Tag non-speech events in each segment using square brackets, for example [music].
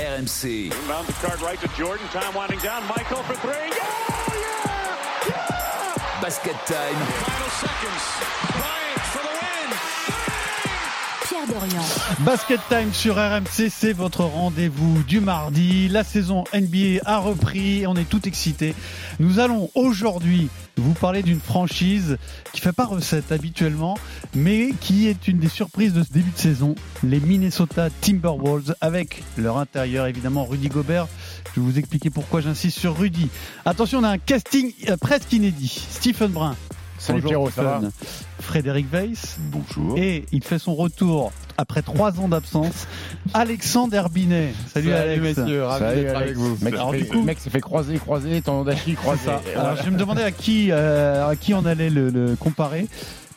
RMC. Inbound the card right to Jordan. Time winding down. Michael for three. Yeah! Yeah! Yeah! Basket time. Final seconds. Bryant for the win. Basket Time sur RMC, c'est votre rendez-vous du mardi. La saison NBA a repris et on est tout excités. Nous allons aujourd'hui vous parler d'une franchise qui fait pas recette habituellement, mais qui est une des surprises de ce début de saison, les Minnesota Timberwolves, avec leur intérieur évidemment Rudy Gobert. Je vais vous expliquer pourquoi j'insiste sur Rudy. Attention, on a un casting euh, presque inédit. Stephen Brun. Salut Bonjour, Pierrot, ça va. Frédéric Weiss. Bonjour. Et il fait son retour après trois ans d'absence. Alexandre Herbinet. Salut, Alex. messieurs, ravi Salut, d'être avec Alex. vous. Mec, Alors, du fait- coup- mec s'est fait croiser, croiser, tendon d'Achille. Et Alors voilà. je me demandais à qui, euh, à qui on allait le, le comparer.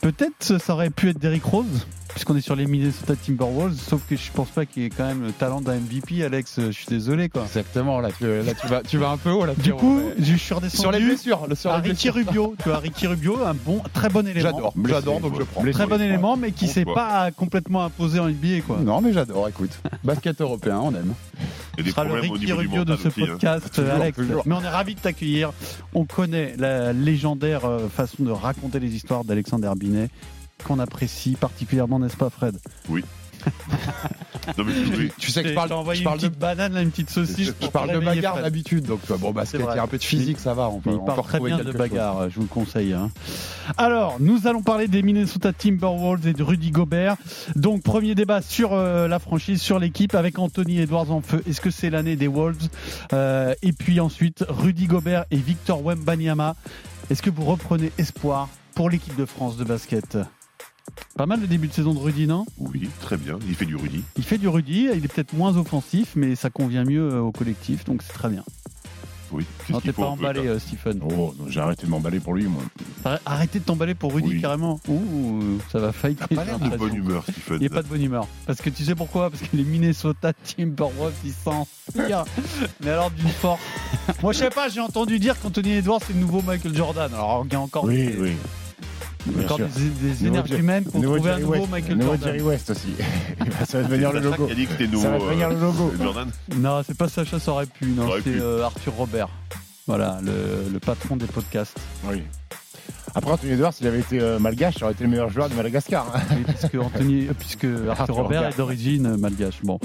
Peut-être ça aurait pu être Derrick Rose, puisqu'on est sur les Minnesota Timberwolves, sauf que je pense pas qu'il ait quand même le talent d'un MVP, Alex. Je suis désolé quoi. Exactement, là, tu, là tu, vas, tu vas un peu haut. Là, Du coup, ouais. je suis redescendu sur les blessures. le- Sur à les Ricky blessures. Rubio. Tu vois, Ricky Rubio, un bon, très bon élément. J'adore, j'adore, donc je prends. Très bon élément, mais qui s'est pas complètement imposé en NBA quoi. Non, mais j'adore, écoute. [laughs] Basket européen, on aime. Il y a des Ce sera le Ricky Rubio de ce aussi, hein. podcast, Alex. toujours. Mais on est ravi de t'accueillir. On connaît la légendaire euh, façon de raconter les histoires d'Alexandre Herbinet, qu'on apprécie particulièrement, n'est-ce pas, Fred? [laughs] Non, mais oui. Tu sais que je Je parle, je une parle de, petite banane, là, une petite saucisse. je parle de bagarre d'habitude. Donc, bon, basket, il y a un peu de physique, ça va. On peut, Il on peut parle très bien de bagarre, je vous le conseille. hein. Alors, nous allons parler des Minnesota Timberwolves et de Rudy Gobert. Donc, premier débat sur euh, la franchise, sur l'équipe, avec Anthony Edwards en feu. Est-ce que c'est l'année des Wolves? Euh, Et puis ensuite, Rudy Gobert et Victor Wembanyama. Est-ce que vous reprenez espoir pour l'équipe de France de basket? Pas mal le début de saison de Rudy, non? Oui, très bien. Il fait du Rudy. Il fait du Rudy, il est peut-être moins offensif, mais ça convient mieux euh, au collectif, donc c'est très bien. Oui. Non, t'es pas emballé, euh, Stephen. Oh, j'ai arrêté de m'emballer pour lui, moi. Arr- Arrêtez de t'emballer pour Rudy Oui. carrément. Ouh, ça va fighter. T'as pas l'air j'ai de bonne humeur, Stephen. Il n'est pas de bonne humeur. Parce que tu sais pourquoi? Parce que les Minnesota [laughs] Timberwolves, ils s'inspirent. Mais alors d'une force. Moi, je sais pas, j'ai entendu dire qu'Anthony Edwards, c'est le nouveau Michael Jordan. Alors, il y a encore, Oui, des, oui. Encore Bien des, sûr. des humaines pour Nouveau trouver un Jerry nouveau West. Michael Nouveau Jordan. Jerry West aussi. [laughs] ça va devenir le logo. qui a dit que c'était Ça nouveau. va devenir le logo. euh, Jordan. Non, c'est pas Sacha, ça aurait pu. Non, Ça c'est euh, Arthur Robert. Voilà, le, le patron des podcasts. Oui. Après, Anthony Edwards, s'il avait été euh, malgache, il aurait été le meilleur joueur de Madagascar. hein. Oui, puisque, Anthony, euh, puisque Arthur Robert est d'origine euh, malgache. Bon.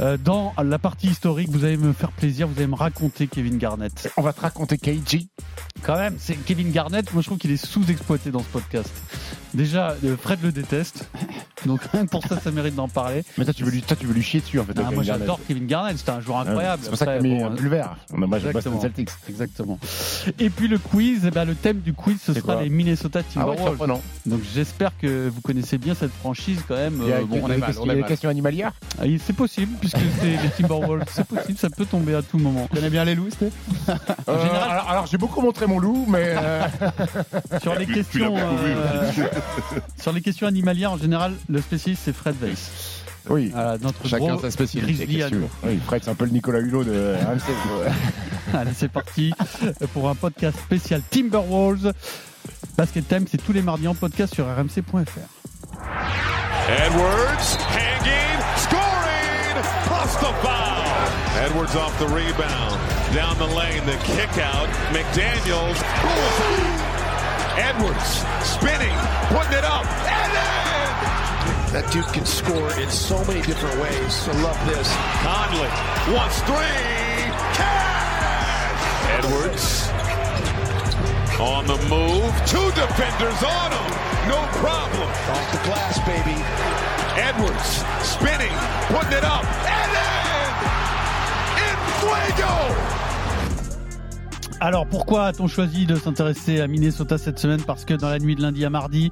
Euh, dans la partie historique, vous allez me faire plaisir, vous allez me raconter Kevin Garnett. On va te raconter KG. Quand même, c'est Kevin Garnett, moi je trouve qu'il est sous-exploité dans ce podcast. Déjà, Fred le déteste, donc [laughs] pour ça, ça mérite d'en parler. Mais toi tu, veux lui, toi, tu veux lui chier dessus en fait. Ah, moi j'adore Kevin Garnett, c'était un joueur Ouais, incroyable. C'est pour ça Après, t'as mis bon, un euh, pulvère. On a moi j'ai Boston Exactement. Celtics. Exactement. Et puis le quiz, eh ben, le thème du quiz, ce sera les Minnesota Ah ouais, Timberwolves. surprenant. donc j'espère que vous connaissez bien cette franchise quand même. Il y a, Euh, bon, a on a mal, on a a des mal. questions animalières? Ah, C'est possible, puisque c'est les [laughs] Timberwolves. C'est possible, ça peut tomber à tout moment. Tu connais bien les loups, Steph? En général- Euh, Alors, alors, j'ai beaucoup montré mon loup, mais euh, [laughs] Sur les questions, euh, sur les questions animalières, en général, le spécialiste c'est Fred Weiss. oui. Voilà, notre Chacun sa spécialité. Oui, Fred, c'est un peu le Nicolas Hulot de. [laughs] Allez, c'est parti pour un podcast spécial Timberwolves. Basket Time, c'est tous les mardis en podcast sur rmc.fr. Edwards hanging, scoring, plus the foul. Edwards off the rebound, down the lane, the kick out. McDaniels. Edwards spinning, putting it up, in. That dude can score in so many different ways. I love this. Conley wants three, cash. Edwards on the move, two defenders on him, no problem. Off the glass, baby. Edwards spinning, putting it up, and in! In fuego! Alors pourquoi a-t-on choisi de s'intéresser à Minnesota cette semaine? Parce que dans la nuit de lundi à mardi,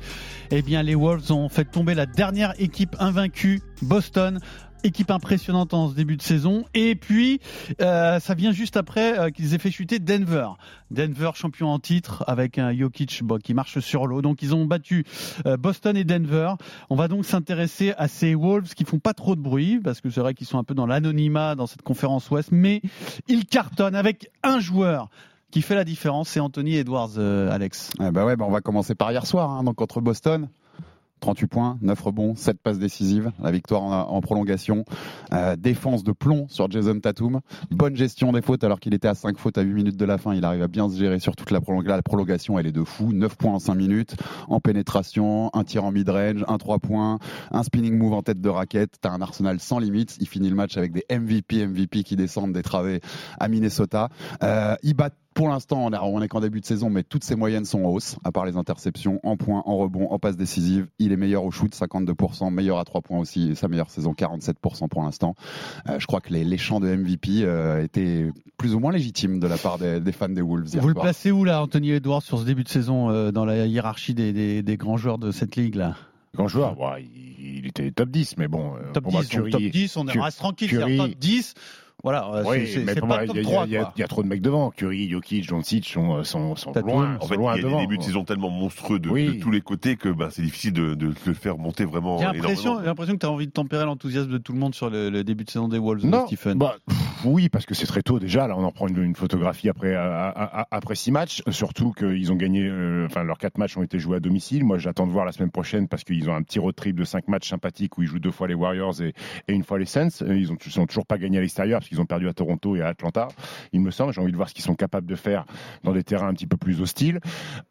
eh bien les Wolves ont fait tomber la dernière équipe invaincue, Boston. Équipe impressionnante en ce début de saison. Et puis, euh, ça vient juste après euh, qu'ils aient fait chuter Denver. Denver champion en titre avec un Jokic bon, qui marche sur l'eau. Donc ils ont battu euh, Boston et Denver. On va donc s'intéresser à ces Wolves qui font pas trop de bruit parce que c'est vrai qu'ils sont un peu dans l'anonymat dans cette conférence Ouest, mais ils cartonnent avec un joueur qui fait la différence, c'est Anthony Edwards, euh, Alex. Bah ouais, bah on va commencer par hier soir, hein, donc contre Boston. 38 points, 9 rebonds, 7 passes décisives, la victoire en, prolongation, Euh, défense de plomb sur Jason Tatum, bonne gestion des fautes alors qu'il était à 5 fautes à 8 minutes de la fin, il arrive à bien se gérer sur toute la, prolong- la prolongation, elle est de fou, 9 points en 5 minutes, en pénétration, un tir en mid-range, un 3 points, un spinning move en tête de raquette, t'as un arsenal sans limites, il finit le match avec des MVP, MVP qui descendent des travées à Minnesota. Euh, pour l'instant, on est, on est qu'en début de saison, mais toutes ses moyennes sont en hausse, à part les interceptions, en points, en rebond, en passes décisives. Il est meilleur au shoot, 52%, meilleur à 3 points aussi, et sa meilleure saison, 47% pour l'instant. Euh, je crois que les, les chants de MVP euh, étaient plus ou moins légitimes de la part des, des fans des Wolves. hier Vous le placez où là, Anthony Edwards, sur ce début de saison euh, dans la hiérarchie des, des- des grands joueurs de cette ligue là? Grand joueur, ouais, il, il était top 10, mais bon. Top pour 10, moi, donc Curry- top 10, on reste tranquille, top 10. Voilà, euh, Oui, mais pour moi, il y, a- 3. il y a- quoi. il y a trop de mecs devant. Curry, Jokic, Doncic sont, sont, sont Tatum. loin, En sont fait, loin il y a des devant. débuts de saison tellement monstrueux de, Oui. de tous les côtés que ben, c'est difficile de, de le faire monter vraiment J'ai l'impression, énormément. j'ai l'impression que tu as envie de tempérer l'enthousiasme de tout le monde sur le, le début de saison des Wolves, Non, Stephen. bah, pff, oui, parce que c'est très tôt déjà. Là, on en prend une, une photographie après à- à- à- après six matchs. Surtout qu'ils ont gagné, euh, enfin leurs quatre matchs ont été joués à domicile. Moi, j'attends de voir la semaine prochaine parce qu'ils ont un petit road trip de cinq matchs sympathiques où ils jouent deux fois les Warriors et, et une fois les Suns. Euh, Ils ont, ils ont toujours pas gagné à l'extérieur parce qu'ils ont perdu à Toronto et à Atlanta. Il me semble. J'ai envie de voir ce qu'ils sont capables de faire dans des terrains un petit peu plus hostiles.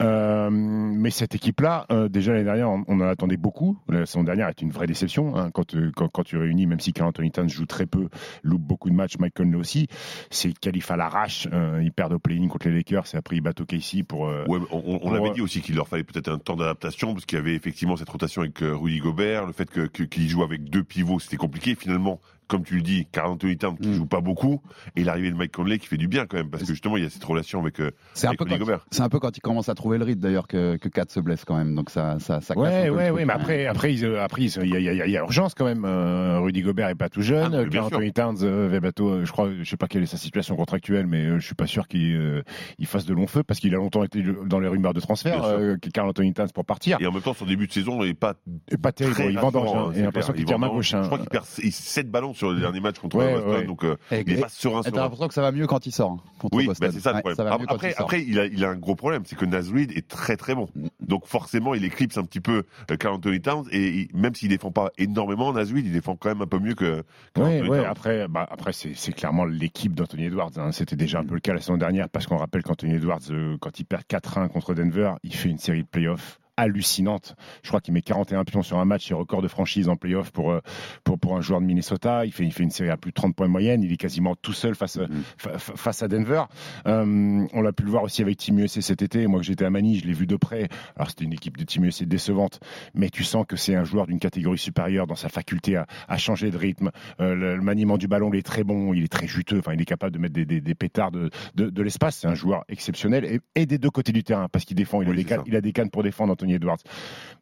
Euh, mais cette équipe-là, euh, déjà l'année dernière, on, on en attendait beaucoup. La saison dernière est une vraie déception hein, quand, euh, quand, quand tu réunis, même si Carl Anthony Towns joue très peu, loupe beaucoup de matchs, Mike Conley aussi. C'est Khalifa l'arrache. Euh, ils perdent au play-in contre les Lakers et après ils battent OKC pour. Ouais, on, on- on Pour, avait dit aussi qu'il leur fallait peut-être un temps d'adaptation parce qu'il y avait effectivement cette rotation avec Rudy Gobert, le fait qu'il joue avec deux pivots, c'était compliqué. Finalement, comme tu le dis, Carl Anthony Towns qui Mm. joue pas beaucoup et l'arrivée de Mike Conley qui fait du bien quand même parce que justement il y a cette relation avec, euh, C'est un, peu Rudy quand, Gobert. c'est un peu quand il commence à trouver le rythme d'ailleurs que, que Kat se blesse quand même. Donc ça, ça, ça casse un Ouais, ouais, mais après, après, euh, après, il y, a- il y a- il y a urgence quand même. Euh, Rudy Gobert est pas tout Ah, jeune. bien Carl. Anthony Towns euh, va bientôt, euh, je crois, je sais pas quelle est sa situation contractuelle, mais euh, je suis pas sûr qu'il euh, il fasse de long feu parce qu'il a longtemps été dans les rumeurs de transfert. Euh, Carl Anthony Towns pour partir. Et en même temps, son début de saison n'est pas pas terrible. très Il vendange. hein. J'ai c'est l'impression qu'il Il tire ma vendange. gauche. hein. Je crois qu'il perd 7 ballons sur le dernier match contre Ouais, Boston, ouais. donc euh, Et- il n'est pas serein. T'as l'impression que ça va mieux quand il sort hein, contre Oui, Boston. bah, c'est ça le Ouais, après, il après, il a, il a un gros problème, c'est que Naz Reid est très très bon. Donc forcément, il éclipse un petit peu euh, Carl Anthony Towns et il- même s'il défend pas énormément, Naz Reid, il défend quand même un peu mieux que Carl Towns. après, bah, après c'est c'est clairement l'équipe d'Anthony Edwards. hein. C'était déjà un peu le cas la saison dernière parce qu'on rappelle qu'Anthony Edwards, euh, quand il perd 4-1 contre Denver, il fait une série de playoffs hallucinante. Je crois qu'il met 41 pions sur un match, c'est record de franchise en playoff pour, euh, pour, pour un joueur de Minnesota. Il fait, il fait une série à plus de 30 points de moyenne. Il est quasiment tout seul face, Mhm. fa- fa- face à Denver. Euh, on l'a pu le voir aussi avec Team USA cet été. Moi, que j'étais à Manille, je l'ai vu de près. Alors, c'était une équipe de Team USA décevante, mais tu sens que c'est un joueur d'une catégorie supérieure dans sa faculté à, à changer de rythme. Euh, le, le maniement du ballon, il est très bon, il est très juteux. Enfin, il est capable de mettre des, des- des pétards de, de, de l'espace. C'est un joueur exceptionnel et, et des deux côtés du terrain parce qu'il défend. Il, a des cannes, il a des cannes pour défendre Anthony Edwards.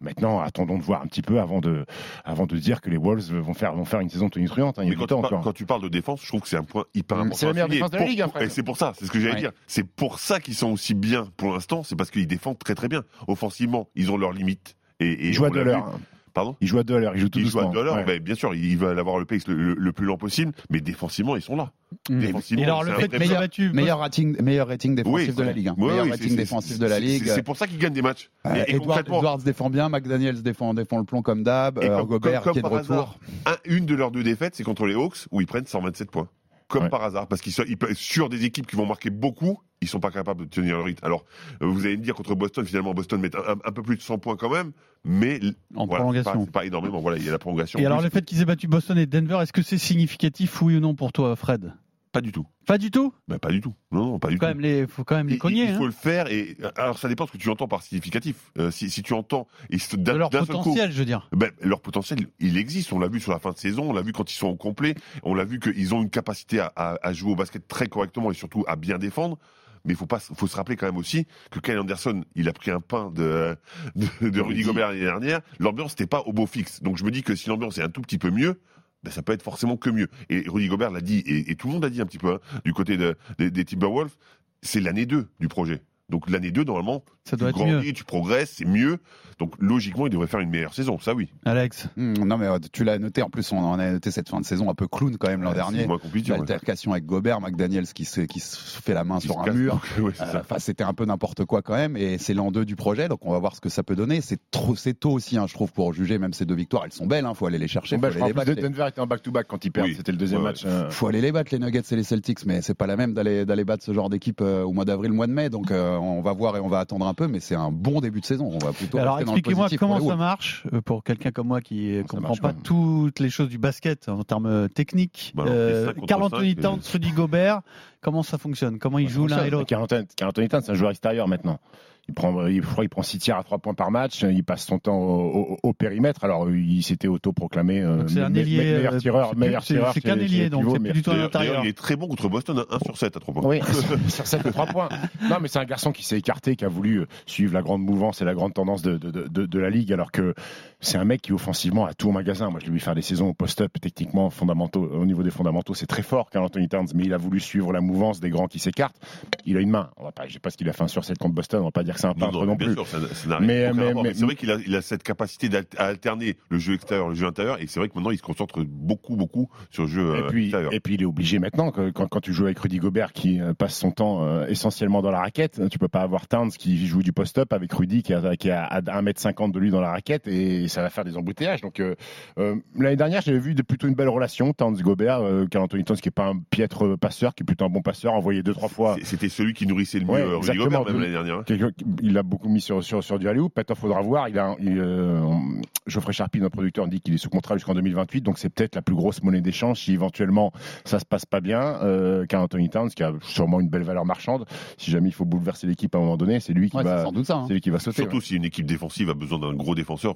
Maintenant, attendons de voir un petit peu avant de, avant de dire que les Wolves vont faire, vont faire une saison tonitruante. Hein. Il y Mais a quand tu, parles, encore. quand tu parles de défense, je trouve que c'est un point hyper important. c'est la meilleure défense de la ligue, Fred. et c'est pour ça, c'est ce que j'allais Ouais. dire. C'est pour ça qu'ils sont aussi bien pour l'instant, c'est parce qu'ils défendent très très bien. Offensivement, ils ont leurs limites. Et, et deux vu. l'heure. Pardon Il joue à deux à l'heure. Il joue tout ils jouent à deux Ouais. ben, bien sûr, ils veulent avoir le pace le, le- le plus lent possible, mais défensivement, ils sont là. Mm. Défensivement, Et alors, c'est le fait meilleur- battu Meilleur rating, meilleur rating défensif Oui, de la ligue. hein. Oui, meilleur oui, rating c'est- défensif de la ligue. C'est pour ça qu'ils gagnent des matchs. Euh, Et, et Edward, concrètement, Edwards défend bien, McDaniels défend, défend le plomb comme d'hab, Et euh, Gobert comme- qui est de comme retour. un- une de leurs deux défaites, c'est contre les Hawks, où ils prennent 127 points. Comme Ouais. par hasard, parce qu'ils sont sur des équipes qui vont marquer beaucoup, ils sont pas capables de tenir le rythme. Alors, euh, vous allez me dire contre Boston, finalement, Boston met un, un peu plus de 100 points quand même, mais En voilà, prolongation. pas, pas énormément. Voilà, il y a la prolongation. Et alors, le fait qu'ils aient battu Boston et Denver, est-ce que c'est significatif, oui ou non, pour toi, Fred? Pas du tout. Pas du tout Ben, pas du tout. Non, non, pas du faut quand tout. même les, faut quand même les cogner. il, hein. faut le faire et alors ça dépend de ce que tu entends par significatif. Euh, si, si tu entends et si- de d'un leur coup, potentiel, je veux dire. Ben, leur potentiel, il existe. On l'a vu sur la fin de saison, on l'a vu quand ils sont au complet, on l'a vu qu'ils ont une capacité à, à- à jouer au basket très correctement et surtout à bien défendre. Mais il faut pas, faut se rappeler quand même aussi que Kyle Anderson, il a pris un pain de, de, de Rudy Gobert l'année dernière. L'ambiance n'était pas au beau fixe. Donc je me dis que si l'ambiance est un tout petit peu mieux, ben ça peut être forcément que mieux. Et Rudy Gobert l'a dit, et, tout le monde l'a dit un petit peu, hein, du côté de- des- des Timberwolves, c'est l'année 2 du projet. Donc l'année 2, normalement, Ça doit tu être mieux. grandis, tu progresses, c'est mieux. Donc logiquement, il devrait faire une meilleure saison, ça oui. Alex. Hmm, non, mais euh, tu l'as noté. En plus, on en a noté cette fin de saison un peu clown quand même l'an dernier. compliqué. ouais. L'altercation avec Gobert, McDaniels qui se, qui se fait la main Il sur un casse, mur. ouais, Euh, c'était un peu n'importe quoi quand même, et c'est l'an 2 du projet, donc on va voir ce que ça peut donner. C'est trop, c'est tôt aussi, hein, je trouve, pour juger. Même ces deux victoires, elles sont belles. Hein, faut aller les chercher, faut Bah, aller les battre. les- Denver était en back-to-back quand ils perdent. Oui. C'était le deuxième Ouais, match. euh, Faut aller les battre les Nuggets et les Celtics, mais c'est pas la même d'aller d'aller battre ce genre d'équipe euh, au mois d'avril, mois de mai. Donc euh, on va voir et on va attendre un peu, mais c'est un bon début de saison. On va plutôt. Alors expliquez-moi comment ça marche euh, pour quelqu'un comme moi qui ne comprend marche pas toutes les choses du basket en termes euh, techniques. Bah, Euh, Carl Anthony Towns, Rudy Gobert, comment ça fonctionne? Comment ils jouent l'un et l'autre? Carl Anthony Towns, c'est un joueur extérieur maintenant. Il prend, il, je crois, il prend 6 tirs à 3 points par match. Il passe son temps au, au- au périmètre. Alors, il s'était auto-proclamé euh, c'est un ailier. meilleur tireur. meilleur tireur C'est qu'un ailier, donc c'est plus du tout un D'ailleurs, d'ailleurs, intérieur. il est très bon contre Boston, 1 sur 7 à 3 points. Oui, [laughs] sur 7 de 3 points. Non, mais c'est un garçon qui s'est écarté, qui a voulu euh, suivre la grande mouvance et la grande tendance de, de, de, de la ligue, alors que c'est un mec qui offensivement a tout au magasin. Moi, je l'ai vu faire des saisons au post-up, techniquement, fondamentaux, au niveau des fondamentaux, c'est très fort, Carl Anthony Towns, mais il a voulu suivre la mouvance des grands qui s'écartent. Il a une main. On va pas, je sais pas ce qu'il a fait un sur 7 contre Boston, on va pas dire que c'est un peintre non, non, plus. sûr, ça, ça n'a Mais- c'est vrai qu'il a, il a cette capacité à alterner le jeu extérieur, le jeu intérieur, et c'est vrai que maintenant il se concentre beaucoup, beaucoup sur le jeu Et euh, puis, extérieur. et puis il est obligé maintenant, que- quand, quand tu joues avec Rudy Gobert qui euh, passe son temps euh, essentiellement dans la raquette, tu peux pas avoir Towns qui joue du post-up avec Rudy qui, est à 1m50 de lui dans la raquette et ça va faire des embouteillages. Donc euh, euh, l'année dernière, j'avais vu de plutôt une belle relation, Towns-Gobert, euh, Carl Anthony Towns qui est pas un piètre passeur, qui est plutôt un bon passeur, envoyé deux trois fois. C'était celui qui nourrissait le mieux Ouais, Rudy. Gobert, même l'année dernière. hein. Il a beaucoup mis sur, sur, sur du alley Peut-être faudra voir. Il a, il, euh, Geoffrey Charpie, notre producteur, dit qu'il est sous contrat jusqu'en 2028. Donc c'est peut-être la plus grosse monnaie d'échange si éventuellement ça se passe pas bien. Euh, Carl Anthony Towns, qui a sûrement une belle valeur marchande. Si jamais il faut bouleverser l'équipe à un moment donné, c'est lui qui Ouais, va. sans doute ça. hein. C'est lui qui va sauter. Surtout si une équipe défensive a besoin d'un gros défenseur,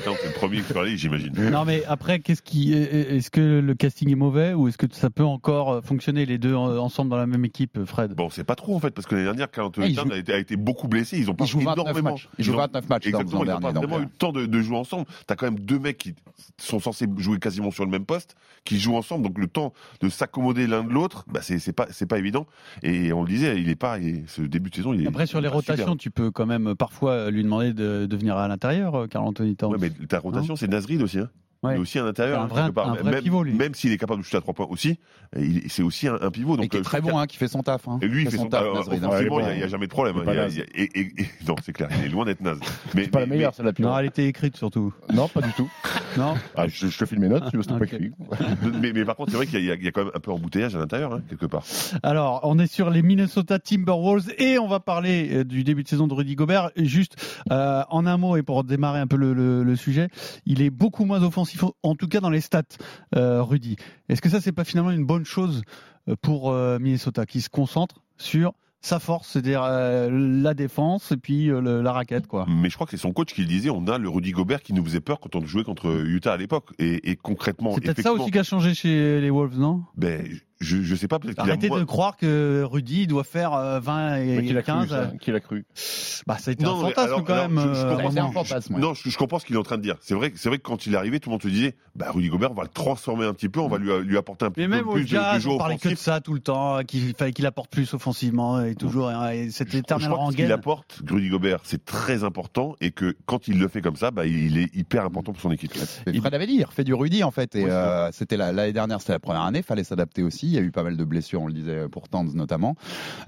C'est le premier qui peut aller, j'imagine. Non mais après, qu'est-ce qui, est-ce que le casting est mauvais ou est-ce que ça peut encore euh, fonctionner les deux en- ensemble dans la même équipe, Fred? Bon, c'est pas trop en fait, parce que l'année dernière, Carl Anthony il a été, a été beaucoup blessé. Ils ont pas Il 29 énormément. matchs. Il joue ont- 29 matchs Exactement, ils n'ont pas vraiment euh, eu le temps de, de jouer ensemble. T'as quand même deux mecs qui sont censés jouer quasiment sur le même poste, qui jouent ensemble, donc le temps de s'accommoder l'un de l'autre, bah c'est pas c'est pas évident. Et on le disait, il est pas, et ce début de saison, il est Après sur il les super. rotations, tu peux quand même parfois lui demander de, de venir à l'intérieur, euh, Carl Anthony Towns. Ouais, mais ta rotation, c'est Nasrid aussi. Hein. Ouais. Il est aussi un intérieur. Un hein, vrai- quelque part. un vrai même, pivot, lui. Même s'il est capable de shooter à trois points aussi, c'est aussi un, un pivot. Et Donc, qui est euh, très bon, hein, qui fait son taf. hein. Et lui, il fait son taf. Hein. Il n'y a, jamais de problème. hein. Il a- il a- et- et- non, c'est clair, il est loin d'être naze. Mais, C'est pas la meilleure, c'est la Non, pire. elle était écrite surtout. Non, pas du tout. Non. Ah, je, je te file mes notes, tu veux, c'est pas écrit. mais, par contre, c'est vrai qu'il y, a- il y a quand même un peu embouteillage à l'intérieur, hein, quelque part. Alors, on est sur les Minnesota Timberwolves et on va parler euh, du début de saison de Rudy Gobert. Juste euh, en un mot et pour démarrer un peu le sujet, il est beaucoup moins offensif, en tout cas dans les stats, euh, Rudy. Est-ce que ça, c'est pas finalement une bonne chose euh, pour euh, Minnesota qui se concentre sur sa force, c'est-à-dire euh, la défense et puis euh, le- la raquette, quoi? Mais je crois que c'est son coach qui le disait. On a le Rudy Gobert qui nous faisait peur quand on jouait contre Utah à l'époque. Et, et concrètement, C'est peut-être ça aussi qui a changé chez les Wolves, non? Ben, je, je sais pas, peut-être qu'il a Arrêtez de croire que Rudy doit faire euh, 20 Mais et qui l'a 15. cru, ça Qui l'a cru Bah, ça a été Non, un fantasme alors- quand alors, même. je- je euh, comprends C'est un Raymond. fantasme. ouais. Non, je, je comprends ce qu'il est en train de dire. C'est vrai, c'est vrai que quand il est arrivé, tout le monde se disait, bah, Rudy Gobert, on va le transformer un petit peu, on va lui, lui apporter un petit peu même plus de, de jazz, jeu on parlait que de ça tout le temps, qu'il fallait qu'il apporte plus offensivement et toujours et cette éternelle que ce qu'il rengaine. apporte, Rudy Gobert, c'est très important et que quand il le fait comme ça, bah, il est hyper important pour son équipe. Et Fred avait dit, il refait du Rudy en fait. Et euh, c'était la- l'année dernière, c'était la première année, fallait s'adapter aussi. Il y a eu pas mal de blessures, on le disait pour Towns notamment.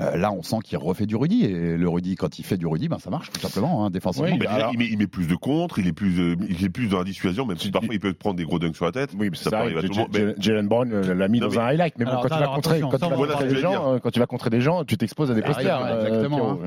Euh, là, on sent qu'il refait du Rudy. Et le Rudy, quand il fait du Rudy, ben ça marche tout simplement, hein, défensivement. Oui, déjà, alors- il, met, il met plus de contre, il est plus, euh, il est plus dans la dissuasion, même si parfois il peut prendre des gros dunks sur la tête. Oui, mais ça ça arrive. arriver à tout le monde. mais- Jalen- Brown euh, l'a mis Non, dans mais- un highlight, mais bon, Alors, quand tu vas contrer, quand tu vas contrer des gens, quand tu vas contrer des gens, tu t'exposes à des posters. exactement.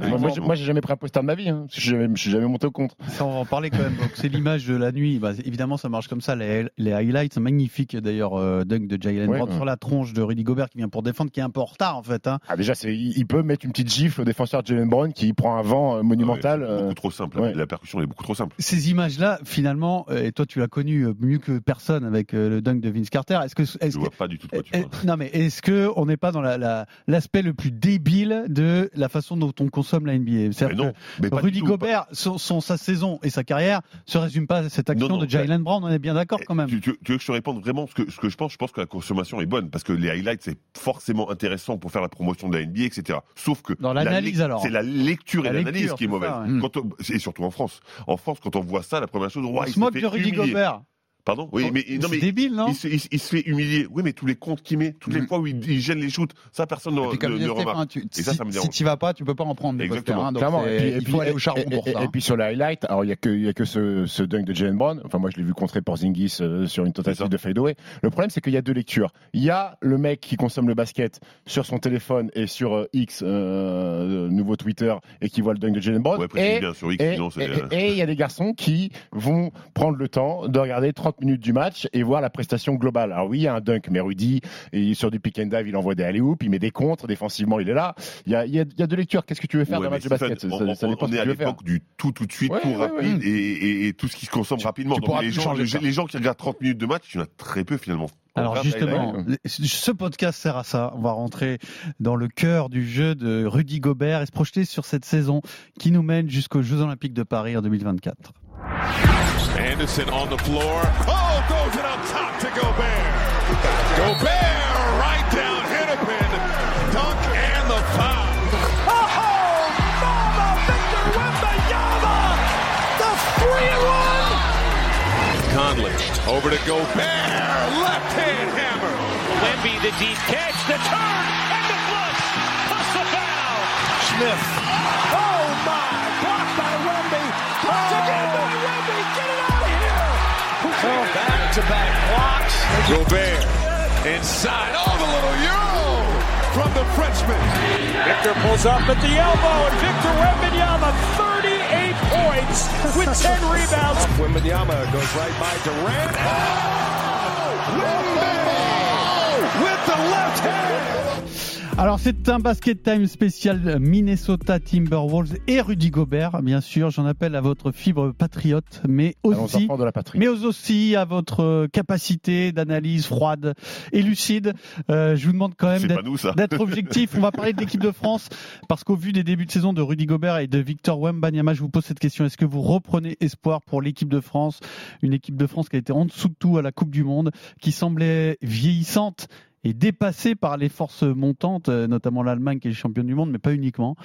Moi, j'ai- jamais pris un poster de ma vie. Hein. Je suis jamais- je suis jamais monté au contre. Ça, on va en parler quand même. C'est l'image de la nuit. Bah, évidemment, ça marche comme ça. Les, les highlights sont magnifiques. D'ailleurs, euh, dunk de Jalen Ouais, Brown ouais. sur la tronche de Rudy Gobert qui vient pour défendre, qui est un peu en retard en fait. hein. Ah, déjà, il peut mettre une petite gifle au défenseur Jalen Brown qui prend un vent euh, monumental. Ouais, c'est euh, beaucoup trop simple. ouais. La percussion est beaucoup trop simple. Ces images-là, finalement, euh, et toi, tu l'as connu mieux que personne avec le dunk de Vince Carter. Est-ce que, Je est-ce que vois pas du tout de quoi tu Eh, parles. eh, Non mais est-ce que on n'est pas dans la- la- l'aspect le plus débile de la façon dont on consomme la NBA Mais non, mais que pas Rudy tout. Gobert, son, son- sa saison et sa carrière se résument pas à cette action Non, non, de Jalen Brown. On est bien d'accord quand même. Tu veux que je te réponde vraiment? Ce que, ce que je pense Je pense que la consommation est bonne parce que les highlights highlights, c'est forcément intéressant pour faire la promotion de la NBA, etc. Sauf que Dans la l'analyse, lec- alors. c'est la lecture et La l'analyse qui est mauvaise. ça, ouais. Quand on- et surtout en France. En France, quand on voit ça, la première chose, On se moque de Rudy. Gobert. Pardon? Oui, mais non, c'est mais débile, non? il se, il se- il se fait humilier. Oui, mais tous les comptes qu'il met, toutes les Mm. fois où il, il gêne les shoots, ça personne ne, comme ne- ne remarque. tu, Et ça, si, ça me si dérange. tu vas pas, tu peux pas en prendre Exactement. posters, hein, donc Clairement. c'est- Et puis- et il puis- faut aller au et- charbon et- pour et- ça. Et puis sur les highlights, alors il y a que il y a que ce, ce dunk de Jalen Brown. Enfin moi je l'ai vu contrer Porzingis euh, sur une tentative de fadeaway. Le problème c'est qu'il y a deux lectures. Il y a le mec qui consomme le basket sur son téléphone et sur euh, X, euh, nouveau Twitter, et qui voit le dunk de Jalen Brown. Ouais, précise et bien sur X, et sinon c'est. et- euh, et il y a des garçons qui vont prendre le temps de regarder 30 minutes du match et voir la prestation globale. Alors oui, il y a un dunk, mais Rudy, et sur du pick and dive, il envoie des alley il met des contres, défensivement, il est là. Il y a, il y a, il y a deux lectures. Qu'est-ce que tu veux faire Ouais, d'un match de basket? Ça- on, ça on- on est à tu l'époque du tout tout de suite, Ouais, tout ouais, rapide ouais. Et, et- et tout ce qui se consomme rapidement. tu Donc pourras les gens, les, gens qui regardent 30 minutes de match, il y en a très peu finalement. Alors justement, highlight. ouais. ce podcast sert à ça. On va rentrer dans le cœur du jeu de Rudy Gobert et se projeter sur cette saison qui nous mène jusqu'aux Jeux Olympiques de Paris en 2024. Anderson on the floor. Oh, goes it up top to Gobert. Gobert right down, Hennepin. a. Dunk and the foul. Oh, mama, Victor Wimbayama. The free one. Conley over to Gobert. Left hand hammer. Wemby, the deep catch, the turn, and the flush. Plus the foul. Smith. Back-to-back blocks. Gobert inside. Oh, the little euro from the Frenchman. Victor pulls up at the elbow, and Victor Wembanyama, 38 points with 10 rebounds. Wembanyama goes right by Durant. Oh! With the left hand. Alors c'est un basket time spécial Minnesota Timberwolves et Rudy Gobert, bien sûr. J'en appelle à votre fibre patriote, mais aussi enfants de la patrie. mais aussi à votre capacité d'analyse froide et lucide. Euh, je vous demande quand même d'être objectif. On va parler de l'équipe de [laughs] France parce qu'au vu des débuts de saison de Rudy Gobert et de Victor Wembanyama, je vous pose cette question. Est-ce que vous reprenez espoir pour l'équipe de France? Une équipe de France qui a été en dessous de tout à la Coupe du Monde, qui semblait vieillissante et dépassée par les forces montantes, euh, notamment l'Allemagne qui est championne du monde, mais pas uniquement.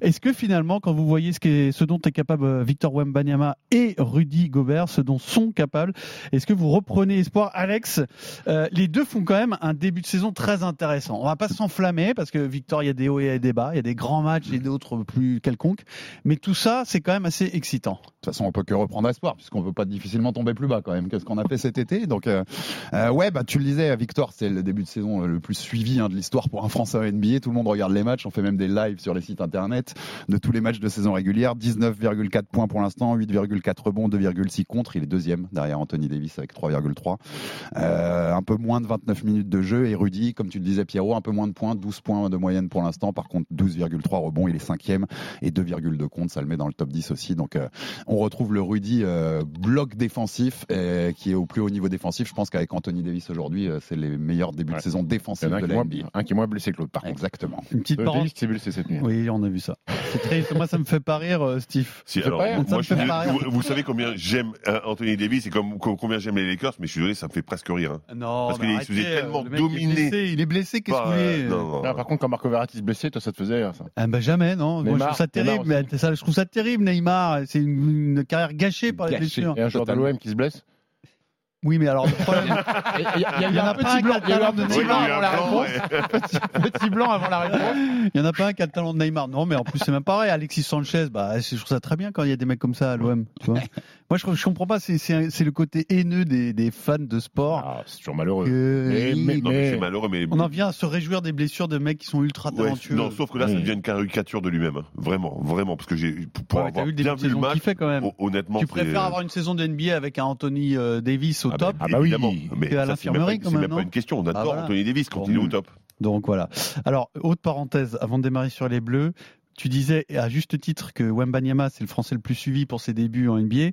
Est-ce que finalement, quand vous voyez ce, qu'est- ce dont est capable euh, Victor Wembanyama et Rudy Gobert, ce dont sont capables, est-ce que vous reprenez espoir? Alex, euh, les deux font quand même un début de saison très intéressant. On va pas s'enflammer parce que Victor, il y a des hauts et des bas, il y a des grands matchs et d'autres plus quelconques, mais tout ça, c'est quand même assez excitant. De toute façon, on peut que reprendre espoir, puisqu'on peut pas difficilement tomber plus bas quand même. Qu'est-ce qu'on a fait cet été? Donc, ouais, bah tu le disais, Victor, c'est le début de saison le plus suivi hein, de l'histoire pour un Français en NBA. Tout le monde regarde les matchs. On fait même des lives sur les sites internet de tous les matchs de saison régulière. 19,4 points pour l'instant, 8,4 rebonds, 2,6 contre. Il est deuxième derrière Anthony Davis avec 3,3. Euh, un peu moins de 29 minutes de jeu. Et Rudy, comme tu le disais, Pierrot, un peu moins de points, 12 points de moyenne pour l'instant. Par contre, 12,3 rebonds. Il est cinquième et 2,2 contre. Ça le met dans le top 10 aussi. Donc, euh, on retrouve le Rudy euh, bloc défensif euh, qui est au plus haut niveau défensif. Je pense qu'avec Anthony Davis aujourd'hui, euh, c'est les meilleurs débuts Ouais. saison un de qui, est la moins, NBA. un qui est moins blessé que l'autre, par contre. Exactement. Une petite Euh, parenthèse. S'est blessé cette nuit. Oui, on a vu ça. C'est triste. Moi, ça me fait pas rire, Steve. Si, fait alors, pas rire. moi, Ça me je suis fait désolé, pas rire. vous, vous savez combien j'aime euh, Anthony Davis et comme, combien j'aime les Lakers, mais je suis désolé, ça me fait presque rire. hein. Non, Parce qu'il tellement mec est dominer. blessé, Il est blessé, qu'est-ce que vous Bah, non, Ah, par contre, quand Marco Verratti se blessait, toi, ça te faisait rire, ça. Ah bah jamais, non. Moi, je trouve ça terrible. Neymar Mais ça, je trouve ça terrible, Neymar. C'est une, une carrière gâchée par les blessures. Et un joueur de l'OM qui se blesse Oui, mais alors le problème, [laughs] Il y a, il y a Il eu y en un a pas un blanc, il y a eu un qui a le petit blanc avant la réponse. Petit blanc avant la réponse. il y en a pas un qui a le talent de Neymar. Non, mais en plus c'est même pareil. Alexis Sanchez, bah, je trouve ça très bien quand il y a des mecs comme ça à l'OM. [laughs] Moi, je, je comprends pas. C'est, le côté haineux des, des fans de sport. Ah, c'est toujours malheureux. que- Mais- il- mais- Non, mais c'est malheureux, mais. On en vient à se réjouir des blessures de mecs qui sont ultra Ouais, talentueux. non, sauf que là, ça devient une caricature de lui-même. hein. Vraiment, vraiment. Parce que j'ai, pour Ouais, avoir vu bien de vu le match, qu'il fait quand même. hon- honnêtement, tu préfères avoir une saison de NBA avec un Anthony euh, Davis au Ah top bah, Ah bah oui. Mais Que à ça, c'est l'infirmerie, même pas- quand C'est même, même pas une question. On adore Ah, voilà. Anthony Davis quand Bon. il est au top. Donc voilà. Alors, haute parenthèse, avant de démarrer sur les Bleus, tu disais à juste titre que Wembanyama, c'est le Français le plus suivi pour ses débuts en NBA.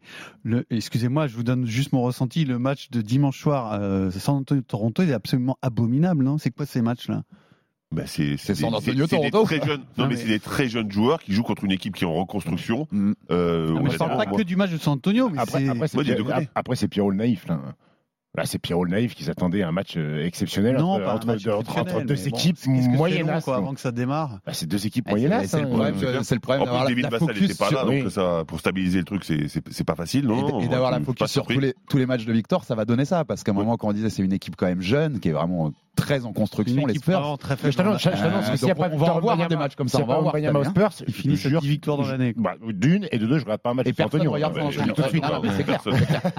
Excusez-moi, je vous donne juste mon ressenti. Le match de dimanche soir, euh, San Antonio-Toronto, il est absolument abominable. Non c'est quoi ces matchs-là? Bah, c'est C'est des- San Antonio, c'est des Toronto. très jeunes. Non, Non, mais mais- c'est des très jeunes joueurs qui jouent contre une équipe qui est en reconstruction. Mm. Euh, On ne parle pas moi- que du match de San Antonio, mais Après, c'est... après, Pierrot le naïf, là. Là, c'est Pierrot le naïf qui s'attendait à un match euh, exceptionnel Non, entre, pas un entre- match entre- entre exceptionnel, deux bon, équipes moyennes. quoi, avant que ça démarre. Bah, c'est deux équipes Ouais, moyennes. c'est- c'est le problème, c'est c'est le problème En d'avoir plus, la, David la Vassal focus n'était pas sur- là, oui. donc ça, pour stabiliser le truc, c'est- pas facile, non Et, d'avoir la focus sur tous les, tous les matchs de Victor, ça va donner ça. Parce qu'à un Ouais. moment, quand on disait c'est une équipe quand même jeune, qui est vraiment très en construction, les Spurs. vraiment très je t'annonce Euh, que s'il n'y a pas on va Victor en voir, hein, Wembanyama- des matchs comme ça, on va voir cette aux Spurs, Il je finit te sa jure, 10 victoires dans l'année. bah, D'une, et de deux, je regarde pas un match Et de personne regarde Bah, tout de suite. Ah, hein.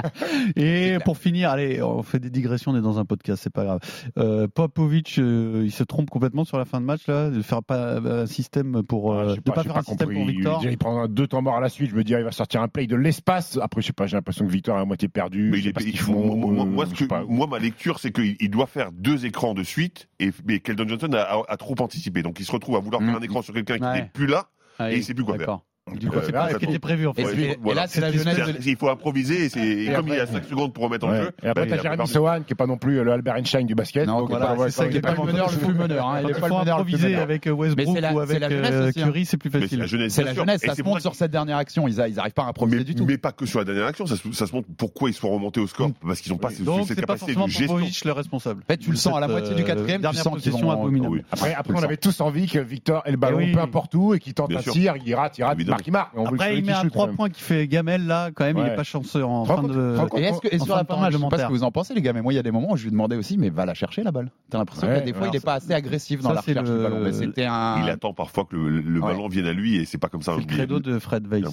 Et pour finir, allez, on fait des digressions, on est dans un podcast, c'est pas grave. Euh, Popovic, euh, il se trompe complètement sur la fin de match là, de faire pas un système pour Ah, euh, j'ai de pas faire un système pour Victor. Il, il prend deux temps morts à la suite. Je me dis, ah, il va sortir un play de l'espace. Après, je sais pas, j'ai l'impression que Victor est à moitié perdu. Mais je il est, il faut- font. moi, moi- euh, moi, ce que- ma lecture, c'est qu'il il doit faire deux écrans de suite, et mais Keldon Johnson a, a- a trop anticipé. Donc il se retrouve à vouloir Mm. faire un écran sur quelqu'un qui n'est plus là. Ah, et il sait plus quoi D'accord. Du Euh, coup, c'est pas ce qui était prévu en Et, fait. et voilà. là, c'est la jeunesse de Il faut improviser, et, c'est- et Et comme il y a après- 5 secondes pour remettre en Ouais. jeu. Et après, bah, t'as Jérémy. Sohan, qui est pas non plus le Albert Einstein du basket. Non, donc, voilà, c'est ça qui est pas le meneur le plus meneur. il faut improviser avec euh, Mais Westbrook ou avec la jeunesse euh, hein. Curry, c'est plus Mais c'est facile. la jeunesse, C'est la jeunesse, ça se ça sur cette dernière action. Ils n'arrivent pas à improviser mais, du tout. mais pas que sur la dernière action, ça se, montre pourquoi ils sont remontés au score, parce qu'ils n'ont pas cette capacité de gestion. Le responsable. En fait, tu le sens à la moitié du euh, quatrième, tu Dernière sens qu'ils possession abominable. Oui. Après, on avait tous envie que Victor ait le ballon peu importe où et qu'il tente un tir, il rate, il rate. Marque, il marque. On veut Après, celui il qui met un shoot, 3 quand même. points qui fait gamelle là, quand même, il est pas chanceux en fin de. Et est-ce que sur la fin je sais pas ce que vous en pensez, les gars, mais moi, il y a des moments où je lui demandais aussi, mais va la chercher la balle. T'as l'impression Ouais, que des fois, il est pas assez agressif dans la recherche du ballon. Mais c'était un. Il attend parfois que le, ballon vienne à lui, et c'est pas comme ça. C'est le credo de Fred Weiss.